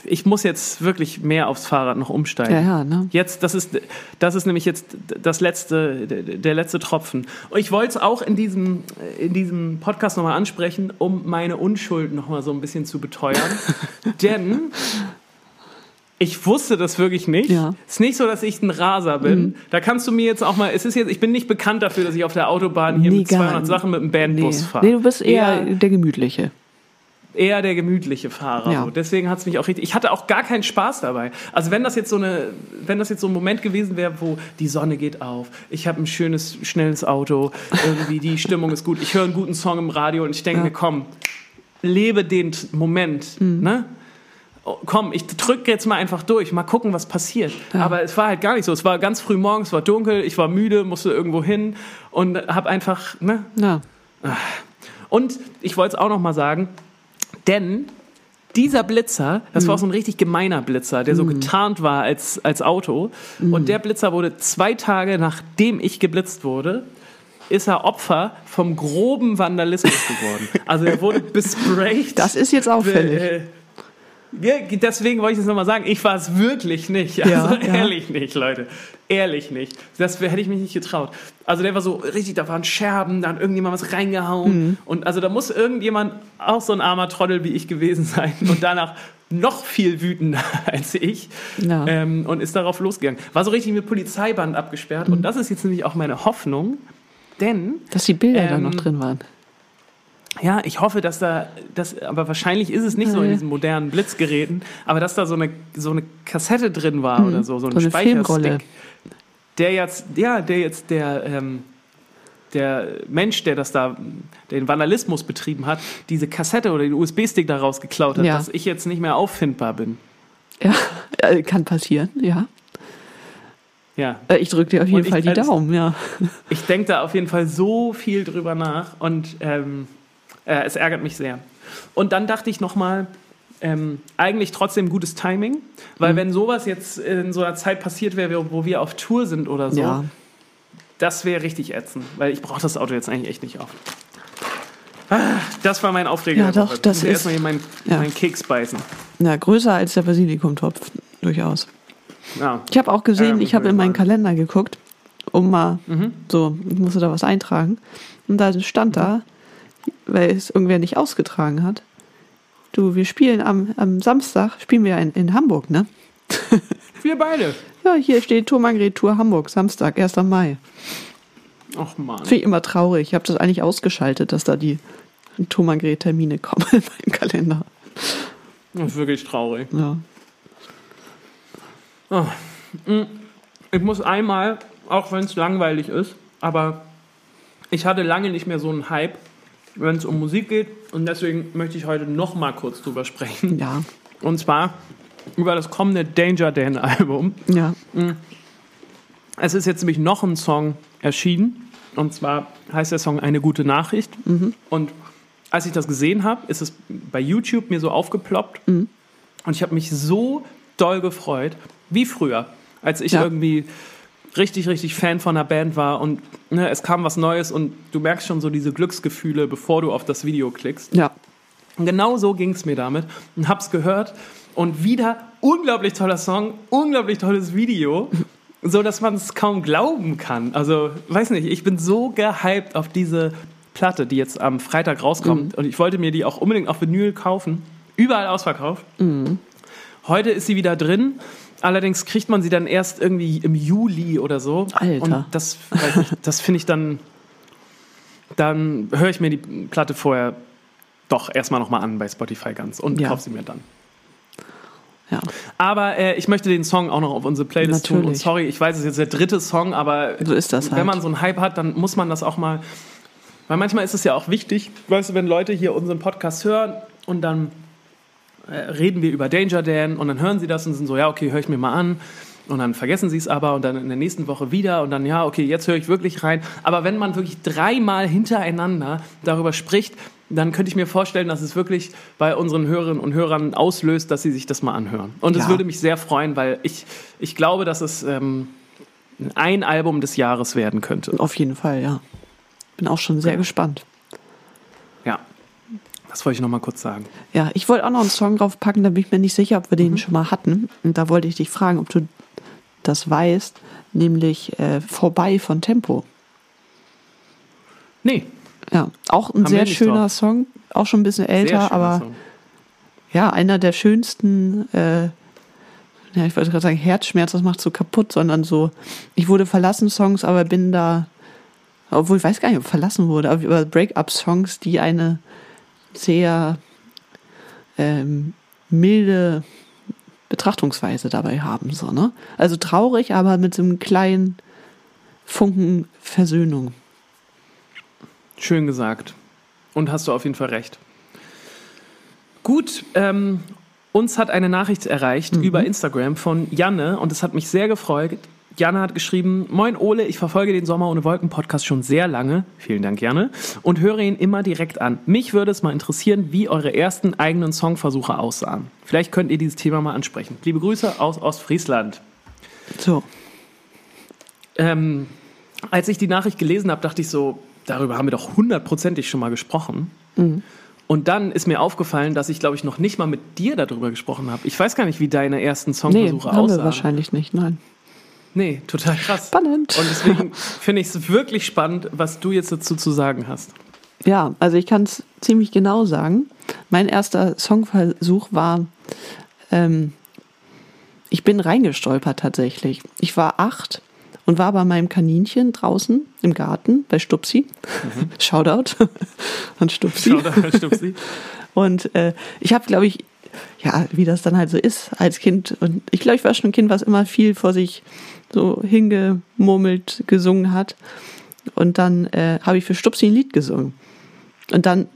ich muss jetzt wirklich mehr aufs Fahrrad noch umsteigen. Ja, ja, ne? Jetzt, das ist, das ist nämlich jetzt das letzte, der, letzte Tropfen. Und ich wollte es auch in diesem, in diesem Podcast nochmal ansprechen, um meine Unschuld nochmal so ein bisschen zu beteuern. Denn ich wusste das wirklich nicht. Ja. Es ist nicht so, dass ich ein Raser bin. Da kannst du mir jetzt auch mal, es ist jetzt, ich bin nicht bekannt dafür, dass ich auf der Autobahn hier Nee, mit gar 200 nicht. Sachen mit dem Bandbus Nee. fahre. nee, du bist eher der Gemütliche. Eher der gemütliche Fahrer. Ja. Deswegen hat es mich auch richtig. Ich hatte auch gar keinen Spaß dabei. Also wenn das jetzt so eine, wenn das jetzt so ein Moment gewesen wäre, wo die Sonne geht auf, ich habe ein schönes, schnelles Auto, irgendwie die Stimmung ist gut, ich höre einen guten Song im Radio und ich denke Ja. Mhm. mir, komm, lebe den Moment, ne? Oh, Komm, ich drücke jetzt mal einfach durch, mal gucken, was passiert. Aber es war halt gar nicht so. Es war ganz früh morgens, es war dunkel, ich war müde, musste irgendwo hin und habe einfach, ne? Ja. Und ich wollte es auch noch mal sagen, denn dieser Blitzer, das war auch so ein richtig gemeiner Blitzer, der so getarnt war als, als Auto. Und der Blitzer wurde zwei Tage nachdem ich geblitzt wurde, ist er Opfer vom groben Vandalismus geworden. Also er wurde besprayt. Das ist jetzt auffällig. Deswegen wollte ich es nochmal sagen, ich war es wirklich nicht. Also Ja, ja. ehrlich nicht, Leute. Ehrlich nicht. Das hätte ich mich nicht getraut. Also der war so richtig, da waren Scherben, da hat irgendjemand was reingehauen. Mhm. Und also da muss irgendjemand auch so ein armer Trottel wie ich gewesen sein und danach noch viel wütender als ich Ja. ähm, und ist darauf losgegangen. War so richtig mit Polizeiband abgesperrt Mhm. und das ist jetzt nämlich auch meine Hoffnung, denn Dass die Bilder da Ähm, noch drin waren. Ja, ich hoffe, dass da, das, aber wahrscheinlich ist es nicht so in Nee. diesen modernen Blitzgeräten, aber dass da so eine, so eine Kassette drin war oder so, so ein Mhm. So. Speicherstick, der jetzt, ja, der jetzt der, ähm, der Mensch, der das da, den Vandalismus betrieben hat, diese Kassette oder den USB-Stick daraus geklaut hat, Ja. dass ich jetzt nicht mehr auffindbar bin. Ja, äh, kann passieren, ja. Ja, Äh, Ich drücke dir auf jeden ich- Fall die als- Daumen, ja. ich denke da auf jeden Fall so viel drüber nach und ähm, äh, es ärgert mich sehr. Und dann dachte ich nochmal, ähm, eigentlich trotzdem gutes Timing, weil Mhm. wenn sowas jetzt in so einer Zeit passiert wäre, wo wir auf Tour sind oder so, Ja. das wäre richtig ätzend, weil ich brauche das Auto jetzt eigentlich echt nicht auf. Ah, Das war mein Aufreger. Ja, doch, das Ich muss ist- erstmal hier meinen ja. meinen Keks beißen. Na, größer als der Basilikumtopf. durchaus. Ja. Ich habe auch gesehen, Ja, ich habe in meinen Kalender geguckt, um mal Mhm. so, ich musste da was eintragen. Und da stand da, weil es irgendwer nicht ausgetragen hat. Du, wir spielen am, am Samstag, spielen wir in, in Hamburg, ne? Wir beide. Ja, hier steht Tour Margret Tour Hamburg, Samstag, 1. Mai. Ach man. Finde ich immer traurig. Ich habe das eigentlich ausgeschaltet, dass da die Tour Margret Termine kommen in meinem Kalender. Das ist wirklich traurig. Ja. Ich muss einmal, auch wenn es langweilig ist, aber ich hatte lange nicht mehr so einen Hype, wenn es um Musik geht. Und deswegen möchte ich heute noch mal kurz drüber sprechen. Ja. Und zwar über das kommende Danger Dan Album. Ja. Es ist jetzt nämlich noch ein Song erschienen. Und zwar heißt der Song Eine gute Nachricht. Und als ich das gesehen habe, ist es bei YouTube mir so aufgeploppt. Und ich habe mich so doll gefreut, wie früher, als ich Ja. irgendwie richtig, richtig Fan von einer Band war und ne, es kam was Neues und du merkst schon so diese Glücksgefühle, bevor du auf das Video klickst. Ja. Und genau so ging es mir damit und hab's gehört und wieder unglaublich toller Song, unglaublich tolles Video, so dass man es kaum glauben kann. Also, weiß nicht, ich bin so gehypt auf diese Platte, die jetzt am Freitag rauskommt und ich wollte mir die auch unbedingt auf Vinyl kaufen. Überall ausverkauft. Heute ist sie wieder drin. Allerdings kriegt man sie dann erst irgendwie im Juli oder so. Alter. Und das, das finde ich dann. Dann höre ich mir die Platte vorher doch erstmal nochmal an bei Spotify ganz und Ja. kaufe sie mir dann. Ja. Aber äh, ich möchte den Song auch noch auf unsere Playlist tun. Und Natürlich. sorry, ich weiß, es ist jetzt der dritte Song, aber So ist das halt. wenn man so einen Hype hat, dann muss man das auch mal. Weil manchmal ist es ja auch wichtig, weißt du, wenn Leute hier unseren Podcast hören und dann reden wir über Danger Dan und dann hören sie das und sind so, ja, okay, höre ich mir mal an. Und dann vergessen sie es aber und dann in der nächsten Woche wieder und dann, ja, okay, jetzt höre ich wirklich rein. Aber wenn man wirklich dreimal hintereinander darüber spricht, dann könnte ich mir vorstellen, dass es wirklich bei unseren Hörerinnen und Hörern auslöst, dass sie sich das mal anhören. Und es Ja. würde mich sehr freuen, weil ich, ich glaube, dass es ähm, ein Album des Jahres werden könnte. Auf jeden Fall, ja. Bin auch schon sehr gespannt. Ja, das wollte ich noch mal kurz sagen. Ja, ich wollte auch noch einen Song draufpacken, da bin ich mir nicht sicher, ob wir den schon mal hatten. Und da wollte ich dich fragen, ob du das weißt, nämlich äh, Vorbei von Tempo. Nee, Ja, auch ein Haben sehr schöner drauf. Song, auch schon ein bisschen älter, aber Song. ja, einer der schönsten, äh, ja, ich wollte gerade sagen, Herzschmerz, das macht so kaputt, sondern so, ich wurde verlassen Songs, aber bin da, obwohl ich weiß gar nicht, ob verlassen wurde, aber Break-up-Songs, die eine sehr ähm, milde Betrachtungsweise dabei haben, so, ne? Also traurig, aber mit so einem kleinen Funken Versöhnung. Schön gesagt. Und hast du auf jeden Fall recht. Gut, ähm, uns hat eine Nachricht erreicht über Instagram von Janne und es hat mich sehr gefreut. Janne hat geschrieben, Moin Ole, ich verfolge den Sommer ohne Wolken Podcast schon sehr lange. Vielen Dank, Janne. Und höre ihn immer direkt an. Mich würde es mal interessieren, wie eure ersten eigenen Songversuche aussahen. Vielleicht könnt ihr dieses Thema mal ansprechen. Liebe Grüße aus Ostfriesland. So. Ähm, als ich die Nachricht gelesen habe, dachte ich so, darüber haben wir doch hundertprozentig schon mal gesprochen. Und dann ist mir aufgefallen, dass ich, glaube ich, noch nicht mal mit dir darüber gesprochen habe. Ich weiß gar nicht, wie deine ersten Nee, Songversuche wir aussahen. wahrscheinlich nicht, nein. Nee, total krass. Spannend. Und deswegen finde ich es wirklich spannend, was du jetzt dazu zu sagen hast. Ja, also ich kann es ziemlich genau sagen. Mein erster Songversuch war, ähm, ich bin reingestolpert tatsächlich. Ich war acht und war bei meinem Kaninchen draußen im Garten bei Stupsi. Shoutout an Stupsi. Schau da, Stupsi. Und äh, ich habe, glaube ich, ja, wie das dann halt so ist als Kind. Und ich glaube, ich war schon ein Kind, was immer viel vor sich so hingemurmelt gesungen hat. Und dann äh, habe ich für Stupsi ein Lied gesungen. Und dann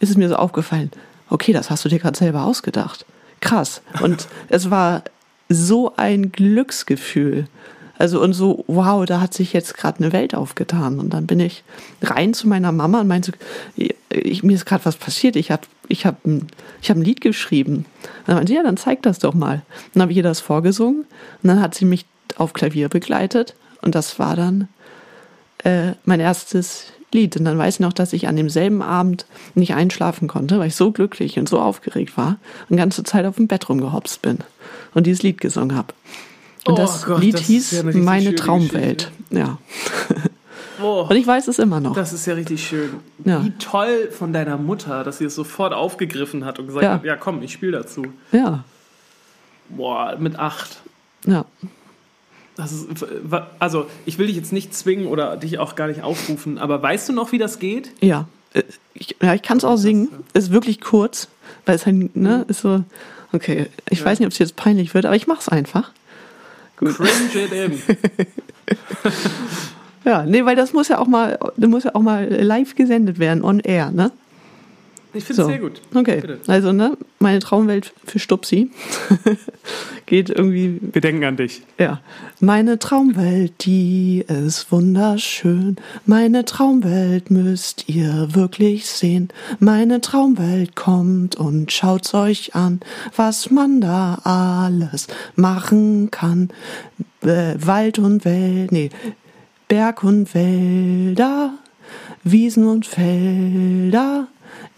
ist es mir so aufgefallen, okay, das hast du dir gerade selber ausgedacht. Krass. Und es war so ein Glücksgefühl. Also und so, wow, da hat sich jetzt gerade eine Welt aufgetan. Und dann bin ich rein zu meiner Mama und meinte, ich, mir ist gerade was passiert. Ich habe ich hab ein, ich hab ein Lied geschrieben. Und dann meinte sie, ja, dann zeig das doch mal. Und dann habe ich ihr das vorgesungen. Und dann hat sie mich auf Klavier begleitet. Und das war dann äh, mein erstes Lied. Und dann weiß ich noch, dass ich an demselben Abend nicht einschlafen konnte, weil ich so glücklich und so aufgeregt war und ganze Zeit auf dem Bett rumgehopst bin und dieses Lied gesungen habe. Und Oh das Gott, Lied das hieß ja Meine Traumwelt. Ja. Oh, Und ich weiß es immer noch. das ist ja richtig schön. Ja. Wie toll von deiner Mutter, dass sie es sofort aufgegriffen hat und gesagt Ja. hat, ja komm, ich spiele dazu. Ja. Boah, mit acht. Ja. Das ist, also, ich will dich jetzt nicht zwingen oder dich auch gar nicht aufrufen, aber weißt du noch, wie das geht? Ja. Äh, Ich, ja, ich kann es auch singen. Ist wirklich kurz, weil es halt, ne, ist so, okay, ich Ja. weiß nicht, ob es jetzt peinlich wird, aber ich mach's einfach. Gut. Cringe it in. Ja, nee, weil das muss ja auch mal, das muss ja auch mal live gesendet werden, on air, ne? Ich finde es So. sehr gut. Okay. Bitte. Also, ne, meine Traumwelt für Stupsi geht irgendwie Wir denken an dich. Ja. Meine Traumwelt, die ist wunderschön. Meine Traumwelt müsst ihr wirklich sehen. Meine Traumwelt kommt und schaut's euch an, was man da alles machen kann. Äh, Wald und Welt, nee, Berg und Wälder, Wiesen und Felder.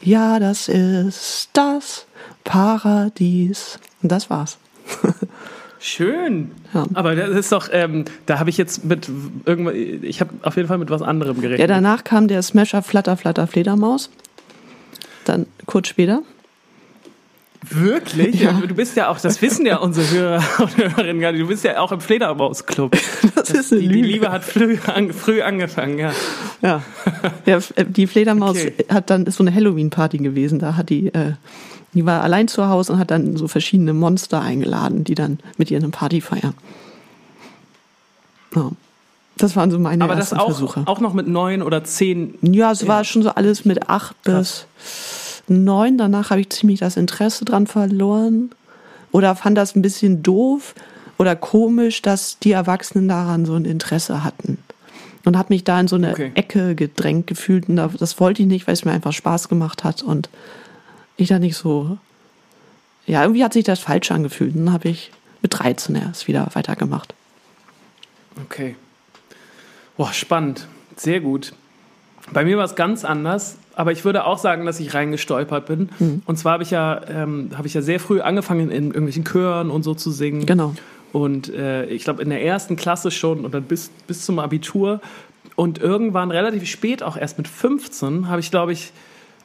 Ja, das ist das Paradies. Und das war's. Schön. Ja. Aber das ist doch, ähm, da habe ich jetzt mit irgendwas, ich habe auf jeden Fall mit was anderem gerechnet. Ja, danach kam der Smasher Flatter Flatter Fledermaus. Dann kurz später. Wirklich? Ja. Du bist ja auch, das wissen ja unsere Hörer und Hörerinnen gar nicht, du bist ja auch im Fledermaus-Club. Das ist eine Die, die Lüge. Liebe hat früh, an, früh angefangen, ja. Ja. ja, äh, die Fledermaus Okay. hat dann ist so eine Halloween-Party gewesen. Da hat die, äh, die war allein zu Hause und hat dann so verschiedene Monster eingeladen, die dann mit ihr eine Party feiern. Ja. Das waren so meine Aber das ersten auch, Versuche. auch noch mit neun oder zehn. Ja, es war schon so alles mit acht bis neun. Danach habe ich ziemlich das Interesse dran verloren. Oder fand das ein bisschen doof oder komisch, dass die Erwachsenen daran so ein Interesse hatten. Und habe mich da in so eine Okay. Ecke gedrängt gefühlt. Und da- das wollte ich nicht, weil es mir einfach Spaß gemacht hat. Und ich da nicht so. Ja, irgendwie hat sich das falsch angefühlt. Dann habe ich mit 13 erst wieder weitergemacht. Okay. Boah, spannend. Sehr gut. Bei mir war es ganz anders, aber ich würde auch sagen, dass ich reingestolpert bin. Mhm. Und zwar habe ich ja, ähm, habe ich ja sehr früh angefangen, in irgendwelchen Chören und so zu singen. Genau. Und äh, ich glaube in der ersten Klasse schon und dann bis, bis zum Abitur. Und irgendwann relativ spät, auch erst mit 15, habe ich, glaube ich,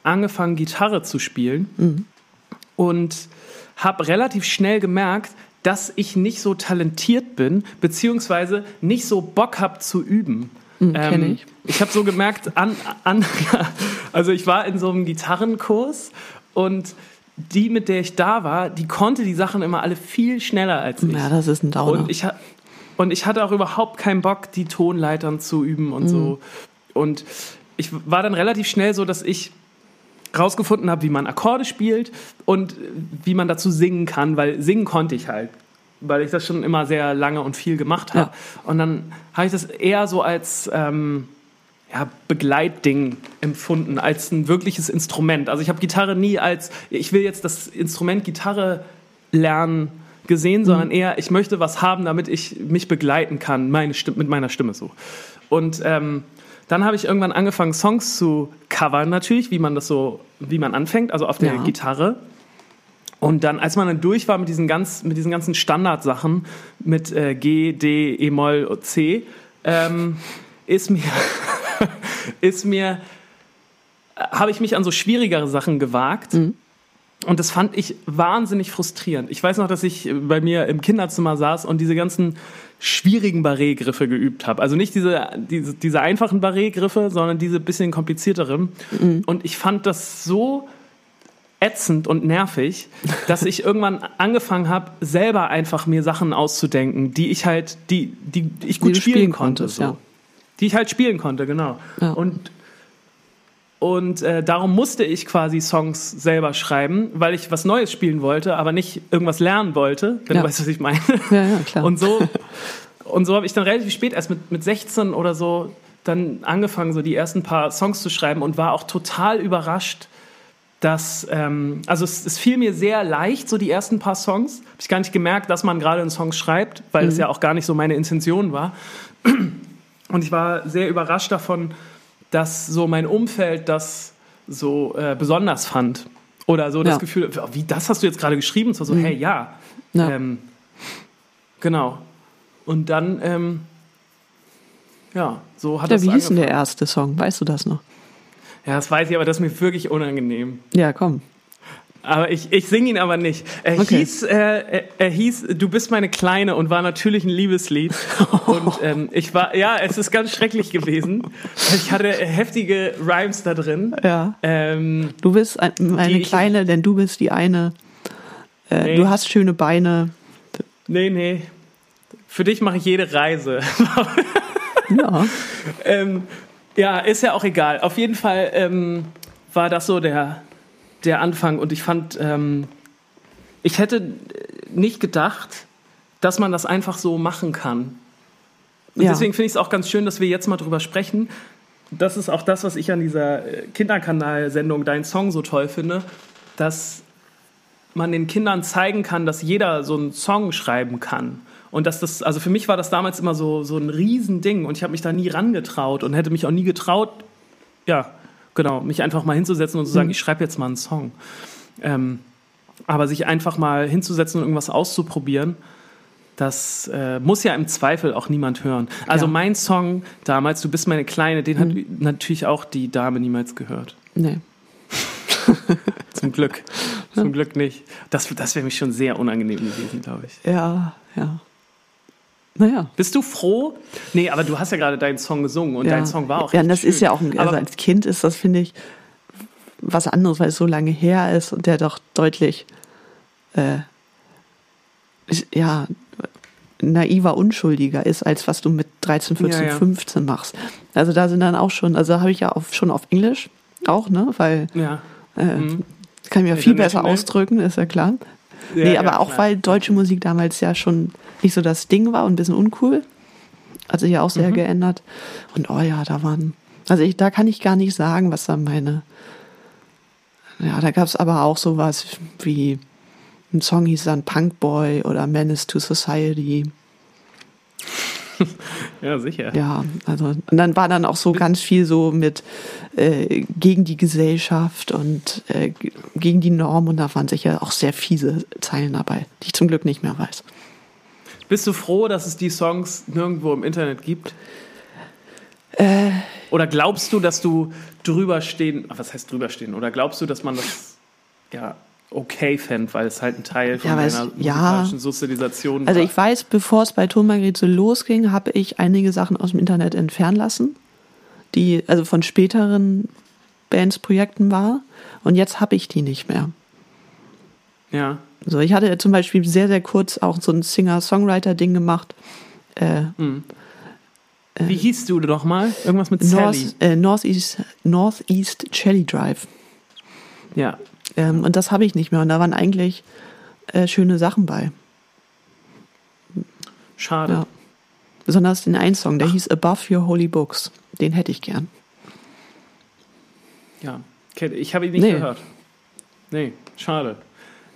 angefangen, Gitarre zu spielen. Und habe relativ schnell gemerkt, dass ich nicht so talentiert bin, beziehungsweise nicht so Bock habe zu üben. Mhm, kenn ich. Ich habe so gemerkt, an, an, also ich war in so einem Gitarrenkurs und die, mit der ich da war, die konnte die Sachen immer alle viel schneller als ich. Ja, das ist ein Downer. Und ich, und ich hatte auch überhaupt keinen Bock, die Tonleitern zu üben und so. Und ich war dann relativ schnell so, dass ich rausgefunden habe, wie man Akkorde spielt und wie man dazu singen kann, weil singen konnte ich halt, weil ich das schon immer sehr lange und viel gemacht habe. Ja. Und dann habe ich das eher so als ähm, ja, Begleitding empfunden, als ein wirkliches Instrument. Also ich habe Gitarre nie als, ich will jetzt das Instrument Gitarre lernen gesehen, sondern eher, ich möchte was haben, damit ich mich begleiten kann, meine Stimme, mit meiner Stimme so. Und ähm, dann habe ich irgendwann angefangen, Songs zu covern, natürlich, wie man das so, wie man anfängt, also auf der Ja. Gitarre. Und dann, als man dann durch war mit diesen, ganz, mit diesen ganzen Standardsachen, mit äh, G, D, E-Moll und C, ähm, ist mir, ist mir, habe ich mich an so schwierigere Sachen gewagt. Und das fand ich wahnsinnig frustrierend. Ich weiß noch, dass ich bei mir im Kinderzimmer saß und diese ganzen schwierigen Barré-Griffe geübt habe. Also nicht diese, diese, diese einfachen Barré-Griffe, sondern diese bisschen komplizierteren. Und ich fand das so ätzend und nervig, dass ich irgendwann angefangen habe, selber einfach mir Sachen auszudenken, die ich halt, die, die, die ich gut du spielen, spielen konnte. so. ja. Die ich halt spielen konnte, genau. Ja. Und und äh, darum musste ich quasi Songs selber schreiben, weil ich was Neues spielen wollte, aber nicht irgendwas lernen wollte, wenn Ja. du weißt, was ich meine. Ja, ja, klar. Und so, und so habe ich dann relativ spät, erst mit, mit 16 oder so, dann angefangen, so die ersten paar Songs zu schreiben und war auch total überrascht, dass, ähm, also es, es fiel mir sehr leicht, so die ersten paar Songs. Habe ich gar nicht gemerkt, dass man gerade einen Song schreibt, weil das ja auch gar nicht so meine Intention war. Und ich war sehr überrascht davon, dass so mein Umfeld das so äh, besonders fand. Oder so das Ja. Gefühl, wie das hast du jetzt gerade geschrieben? Zwar so, hey, ja. Ja. Ähm, genau. Und dann, ähm, ja, so hat Ja, es wie hieß denn der erste Song? Weißt du das noch? Ja, das weiß ich, aber das ist mir wirklich unangenehm. Ja, komm. Aber ich, ich singe ihn aber nicht. Er, Okay. hieß, äh, er, er hieß Du bist meine Kleine und war natürlich ein Liebeslied. Und ähm, ich war, ja, es ist ganz schrecklich gewesen. Ich hatte heftige Rhymes da drin. Ja. Ähm, Du bist ein, eine Die ich- Kleine, denn du bist die eine. Äh, Nee. Du hast schöne Beine. nee, nee. Für dich mache ich jede Reise. Ja. ähm, ja, ist ja auch egal. Auf jeden Fall ähm, war das so der, der Anfang und ich fand, ähm, ich hätte nicht gedacht, dass man das einfach so machen kann. Und Ja. deswegen finde ich es auch ganz schön, dass wir jetzt mal drüber sprechen. Das ist auch das, was ich an dieser äh, Kinderkanal-Sendung Dein Song so toll finde, dass man den Kindern zeigen kann, dass jeder so einen Song schreiben kann. Und dass das, also für mich war das damals immer so, so ein Riesending und ich habe mich da nie rangetraut und hätte mich auch nie getraut, ja, genau, mich einfach mal hinzusetzen und zu sagen, ich schreibe jetzt mal einen Song. Ähm, aber sich einfach mal hinzusetzen und irgendwas auszuprobieren, das äh, muss ja im Zweifel auch niemand hören. Also Ja. mein Song damals, Du bist meine Kleine, den hat natürlich auch die Dame niemals gehört. Nee. Zum Glück. Zum Glück nicht. Das, das wäre mich schon sehr unangenehm gewesen, glaube ich. Ja, ja. Naja. Bist du froh? Nee, aber du hast ja gerade deinen Song gesungen und ja. dein Song war auch Ja, das ist schön. ja auch, ein, also als Kind ist das, finde ich, was anderes, weil es so lange her ist und der doch deutlich, äh, ist, ja, naiver, unschuldiger ist, als was du mit 13, 14, Ja, ja. 15 machst. Also da sind dann auch schon, also habe ich ja auf, schon auf Englisch auch, ne, weil ja. äh, Mhm. kann ich mir viel besser ausdrücken, ist ja klar. Ja, nee, ja, aber auch klar. weil deutsche Musik damals ja schon nicht so das Ding war und ein bisschen uncool. Hat sich ja auch Mhm. sehr geändert. Und oh ja, da waren, also ich, da kann ich gar nicht sagen, was da meine. Ja, da gab es aber auch sowas wie ein Song hieß dann Punk Boy oder Menace to Society. Ja, sicher. Ja, also und dann war dann auch so ganz viel so mit äh, gegen die Gesellschaft und äh, gegen die Norm und da waren sicher auch sehr fiese Zeilen dabei, die ich zum Glück nicht mehr weiß. Bist du froh, dass es die Songs nirgendwo im Internet gibt? Äh, Oder glaubst du, dass du drüber stehen, ach, was heißt drüber stehen? Oder glaubst du, dass man das ja okay fände, weil es halt ein Teil von Ja, deiner ja. Sozialisation Also war? ich weiß, bevor es bei Margret so losging, habe ich einige Sachen aus dem Internet entfernen lassen, die also von späteren Bands, Projekten war. Und jetzt habe ich die nicht mehr. ja. So, ich hatte zum Beispiel sehr, sehr kurz auch so ein Singer-Songwriter-Ding gemacht. Äh, Wie hieß du doch mal? Irgendwas mit Sally. North, äh, Northeast, Northeast Jelly Drive. Ja. Ähm, und das habe ich nicht mehr. Und da waren eigentlich äh, schöne Sachen bei. Schade. Ja. Besonders den einen Song, der hieß Above Your Holy Books. Den hätte ich gern. Ja, ich habe ihn nicht Nee. gehört. Nee, schade.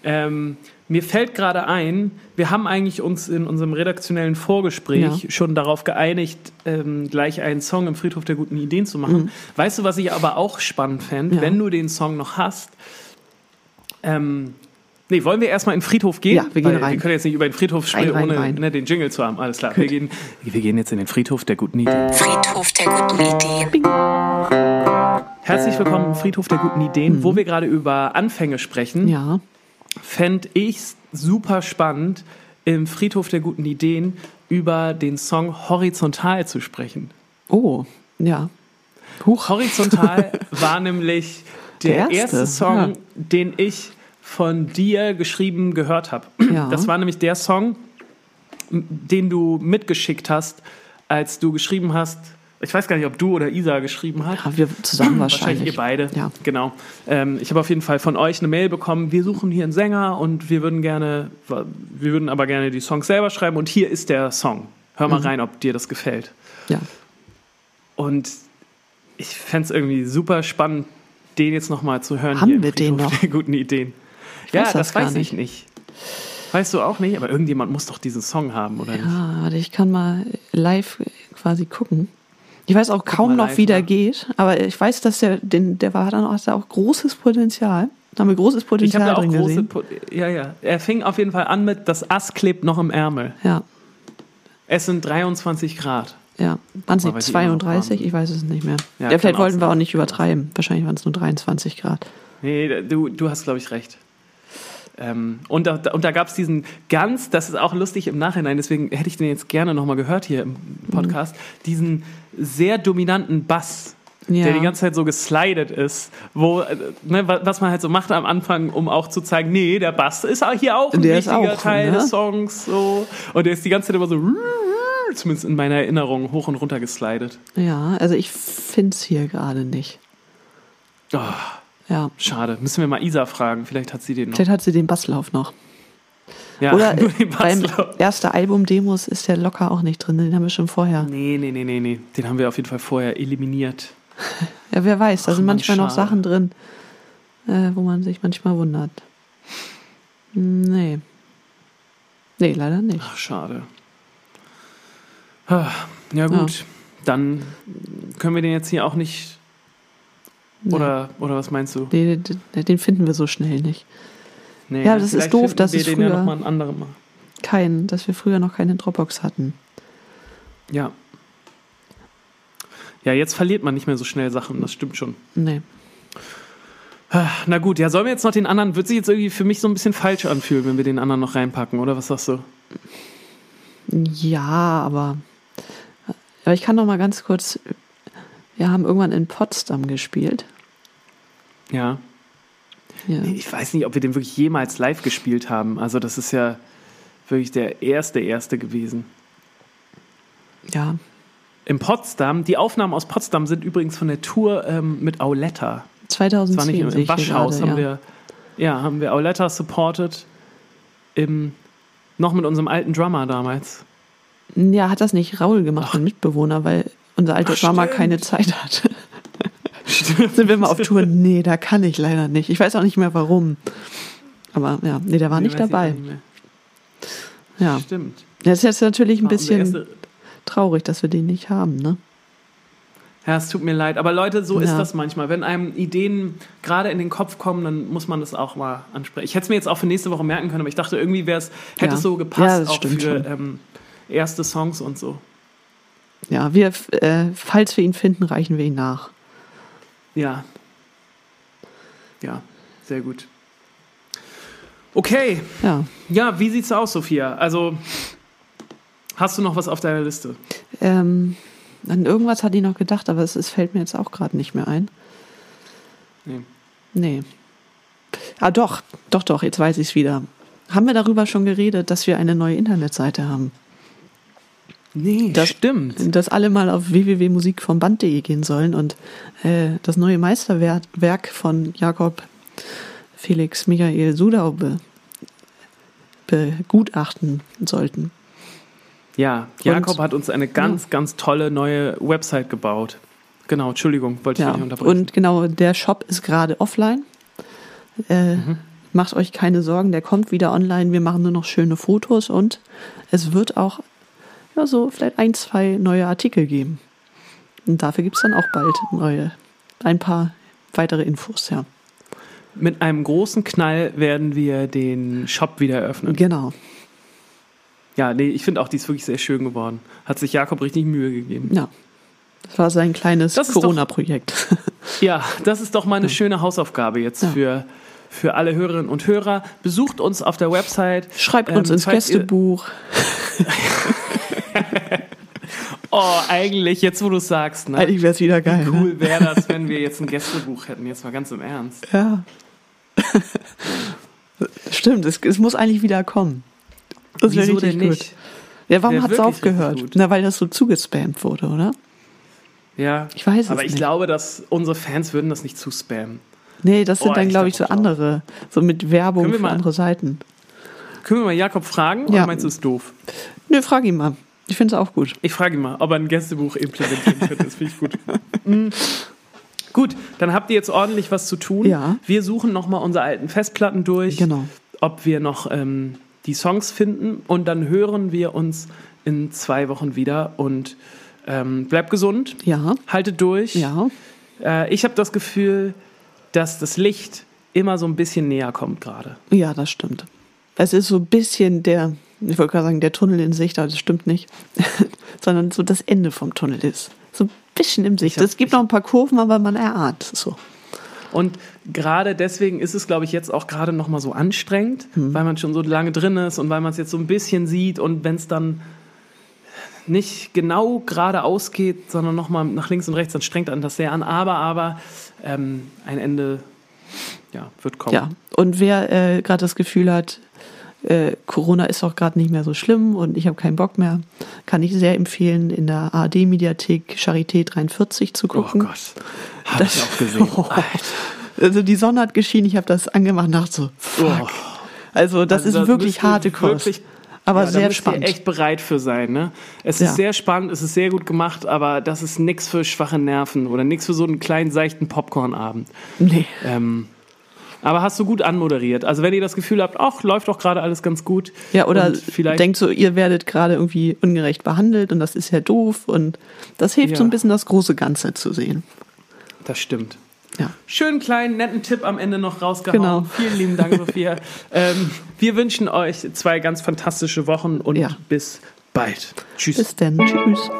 Ähm, mir fällt gerade ein, wir haben eigentlich uns in unserem redaktionellen Vorgespräch Ja. schon darauf geeinigt, ähm, gleich einen Song im Friedhof der guten Ideen zu machen. Weißt du, was ich aber auch spannend fände, Mhm. Ja. wenn du den Song noch hast? Ähm, nee, wollen wir erstmal in den Friedhof gehen? Ja, wir gehen Weil rein. Wir können jetzt nicht über den Friedhof sprechen, rein, ohne rein. Ne, den Jingle zu haben. Alles klar. Wir gehen, wir gehen jetzt in den Friedhof der guten Ideen. Friedhof der guten Ideen. Herzlich willkommen im Friedhof der guten Ideen, wo wir gerade über Anfänge sprechen. Mhm. Ja. Fände ich super spannend, im Friedhof der guten Ideen über den Song Horizontal zu sprechen. Oh, ja. Huch. Horizontal war nämlich der, Der erste, erste, Song, ja. den ich von dir geschrieben gehört habe. Ja. Das war nämlich der Song, den du mitgeschickt hast, als du geschrieben hast. Ich weiß gar nicht, ob du oder Isa geschrieben hat. Ja, wir zusammen wahrscheinlich. Wahrscheinlich ihr beide. Ja. Genau. Ähm, ich habe auf jeden Fall von euch eine Mail bekommen. Wir suchen hier einen Sänger und wir würden gerne, wir würden aber gerne die Songs selber schreiben und hier ist der Song. Hör Mhm. mal rein, ob dir das gefällt. Ja. Und ich fände es irgendwie super spannend, den jetzt nochmal zu hören. Haben wir den noch? Der guten Ideen. Ich ja, weiß das, das weiß ich nicht. Weißt du auch nicht, aber irgendjemand muss doch diesen Song haben, oder nicht? Ja, ich kann mal live quasi gucken. Ich weiß auch kaum mal noch, live wie der nach. geht, aber ich weiß, dass der, den, der war dann auch, hat auch großes Potenzial. Da haben wir großes Ich Potenzial habe ja auch drin große. Po ja, ja. Er fing auf jeden Fall an mit, das Ass klebt noch im Ärmel. Ja, Es sind 23 Grad. Ja. Waren es nicht weil die immer noch 32? warm Ich weiß es nicht mehr. Ja, Ja, vielleicht wollten wir auch nicht übertreiben. Wahrscheinlich waren es nur 23 Grad. Nee, du, du hast, glaube ich, recht. Ähm, und da, und da gab es diesen ganz, das ist auch lustig im Nachhinein, deswegen hätte ich den jetzt gerne nochmal gehört hier im Podcast, diesen sehr dominanten Bass, Ja. der die ganze Zeit so geslidet ist, wo, äh, ne, wa- was man halt so macht am Anfang, um auch zu zeigen, nee, der Bass ist auch hier auch ein Der wichtiger auch, Teil ne? des Songs. So. Und der ist die ganze Zeit immer so, zumindest in meiner Erinnerung, hoch und runter geslidet. Ja, also ich finde es hier gerade nicht. Oh, Ja. schade. Müssen wir mal Isa fragen, vielleicht hat sie den noch. Vielleicht hat sie den Basslauf noch. Ja, Oder nur den beim Basslauf. ersten Album Demos ist der locker auch nicht drin. Den haben wir schon vorher. Nee, nee, nee, nee, nee. Den haben wir auf jeden Fall vorher eliminiert. Ja, wer weiß. Da sind manchmal noch schade. Sachen drin, äh, wo man sich manchmal wundert. Nee. Nee, leider nicht. Ach, schade. Ah, Ja, gut. Dann können wir den jetzt hier auch nicht. Nee. Oder, oder was meinst du? Den, den finden wir so schnell nicht. Nee, Ja, das ist doof, dass wir es den ja früher- noch mal ein anderes Mal. Kein, dass wir früher noch keine Dropbox hatten. Ja. Ja, jetzt verliert man nicht mehr so schnell Sachen, das stimmt schon. Nee. Ah, Na gut, ja, sollen wir jetzt noch den anderen, wird sich jetzt irgendwie für mich so ein bisschen falsch anfühlen, wenn wir den anderen noch reinpacken, oder was sagst du? Ja, aber, aber ich kann noch mal ganz kurz. Wir haben irgendwann in Potsdam gespielt. Ja. Ja. Ich weiß nicht, ob wir den wirklich jemals live gespielt haben. Also, das ist ja wirklich der erste, erste gewesen. ja. In Potsdam, die Aufnahmen aus Potsdam sind übrigens von der Tour ähm, mit Auletta. Das war 2010 nicht im, im Waschhaus, gerade, haben ja. wir, ja, haben wir Auletta supported. Im, noch mit unserem alten Drummer damals. Ja, hat das nicht Raul gemacht, mein Mitbewohner, weil unser alter Ach, stimmt. keine Zeit hatte. Sind wir mal auf Tour? Nee, da kann ich leider nicht. Ich weiß auch nicht mehr warum. Aber ja, nee, der war Nee, nicht dabei. nicht. Ja. Stimmt. Das ist jetzt natürlich ein War bisschen traurig, dass wir den nicht haben, ne? Ja, es tut mir leid. Aber Leute, so ist Ja. das manchmal. Wenn einem Ideen gerade in den Kopf kommen, dann muss man das auch mal ansprechen. Ich hätte es mir jetzt auch für nächste Woche merken können, aber ich dachte, irgendwie wär's, hätte Ja. es so Ja, gepasst, das auch für ähm, erste Songs und so. Ja, wir, äh, falls wir ihn finden, reichen wir ihn nach. Ja. Ja, sehr gut. Okay. Ja. Ja, wie sieht's aus, Sophia? Also, hast du noch was auf deiner Liste? Ähm, an irgendwas hatte ich noch gedacht, aber es, es fällt mir jetzt auch gerade nicht mehr ein. Nee. Nee. Ah, doch, doch, doch, jetzt weiß ich es wieder. Haben wir darüber schon geredet, dass wir eine neue Internetseite haben? Nee, Das- stimmt. Dass alle mal auf www.musikvomband.de gehen sollen und äh, das neue Meisterwerk Werk von Jakob Felix Michael Sudau be, begutachten sollten. Ja, Jakob hat uns eine ganz, ganz tolle neue Website gebaut. Genau, Entschuldigung, wollte ich Ja, nicht unterbrechen. und genau, der Shop ist gerade offline. Äh, Macht euch keine Sorgen, der kommt wieder online. Wir machen nur noch schöne Fotos und es wird auch ja, so vielleicht ein, zwei neue Artikel geben. Und dafür gibt es dann auch bald neue, ein paar weitere Infos, ja. Mit einem großen Knall werden wir den Shop wieder eröffnen. Genau. Ja, nee, ich finde auch, die ist wirklich sehr schön geworden. Hat sich Jakob richtig Mühe gegeben. Ja. Das war sein kleines Corona-Projekt. Ja, das ist doch mal eine schöne Hausaufgabe jetzt Ja. für, für alle Hörerinnen und Hörer. Besucht uns auf der Website. Schreibt Ähm, uns ins Gästebuch. Oh, eigentlich, jetzt wo du sagst, ne? Eigentlich wäre es wieder geil. Wie Ne? cool wäre das, wenn wir jetzt ein Gästebuch hätten, jetzt mal ganz im Ernst. Ja. Stimmt, es, es muss eigentlich wieder kommen. Das wäre richtig denn gut. nicht? Ja, warum hat es aufgehört? Na, weil das so zugespammt wurde, oder? Ja. Ich weiß es Aber ich nicht. glaube, dass unsere Fans würden das nicht zuspammen. Nee, das sind Oh, dann, glaube ich, so andere. So mit Werbung für mal- andere Seiten. Können wir mal Jakob fragen oder Ja. meinst du es doof? Nö, frag ihn mal. Ich finde es auch gut. Ich frage ihn mal, ob er ein Gästebuch implementieren könnte. Das finde ich gut. Mm. Gut, dann habt ihr jetzt ordentlich was zu tun. Ja. Wir suchen nochmal unsere alten Festplatten durch, Genau. ob wir noch ähm, die Songs finden und dann hören wir uns in zwei Wochen wieder und Ähm, bleibt gesund, Ja, haltet durch. ja. Äh, ich habe das Gefühl, dass das Licht immer so ein bisschen näher kommt gerade. Ja, das stimmt. Es ist so ein bisschen der, ich wollte gerade sagen, der Tunnel in Sicht, aber das stimmt nicht. Sondern so das Ende vom Tunnel ist. So ein bisschen im Sicht. Es gibt noch ein paar Kurven, aber man erahnt es so. Und gerade deswegen ist es, glaube ich, jetzt auch gerade noch mal so anstrengend, weil man schon so lange drin ist und weil man es jetzt so ein bisschen sieht und wenn es dann nicht genau geradeaus geht, sondern noch mal nach links und rechts, dann strengt an das sehr an. Aber, aber ähm, ein Ende ja, wird kommen. Ja. Und wer äh, gerade das Gefühl hat, äh, Corona ist auch gerade nicht mehr so schlimm und ich habe keinen Bock mehr, kann ich sehr empfehlen, in der ARD-Mediathek Charité 43 zu Oh gucken. Gott. Habe ich auch gesehen. Oh. Also die Sonne hat geschienen, ich habe das angemacht und dachte so, fuck. Oh. Also das Also ist da wirklich harte Kost. wirklich- aber Ja, da sehr müsst spannend. Ihr echt bereit für sein. Ne? Es Ja. ist sehr spannend, es ist sehr gut gemacht, aber das ist nichts für schwache Nerven oder nichts für so einen kleinen seichten Popcornabend. Nee. Ähm, aber hast du gut anmoderiert. Also wenn ihr das Gefühl habt, ach, läuft doch gerade alles ganz gut. Ja, oder denkt so, ihr werdet gerade irgendwie ungerecht behandelt und das ist ja doof und das hilft Ja. so ein bisschen das große Ganze zu sehen. Das stimmt. Ja. Schönen kleinen, netten Tipp am Ende noch rausgehauen. Genau. Vielen lieben Dank, Sophia. ähm, wir wünschen euch zwei ganz fantastische Wochen und Ja. bis bald. Tschüss. Bis dann. Tschüss.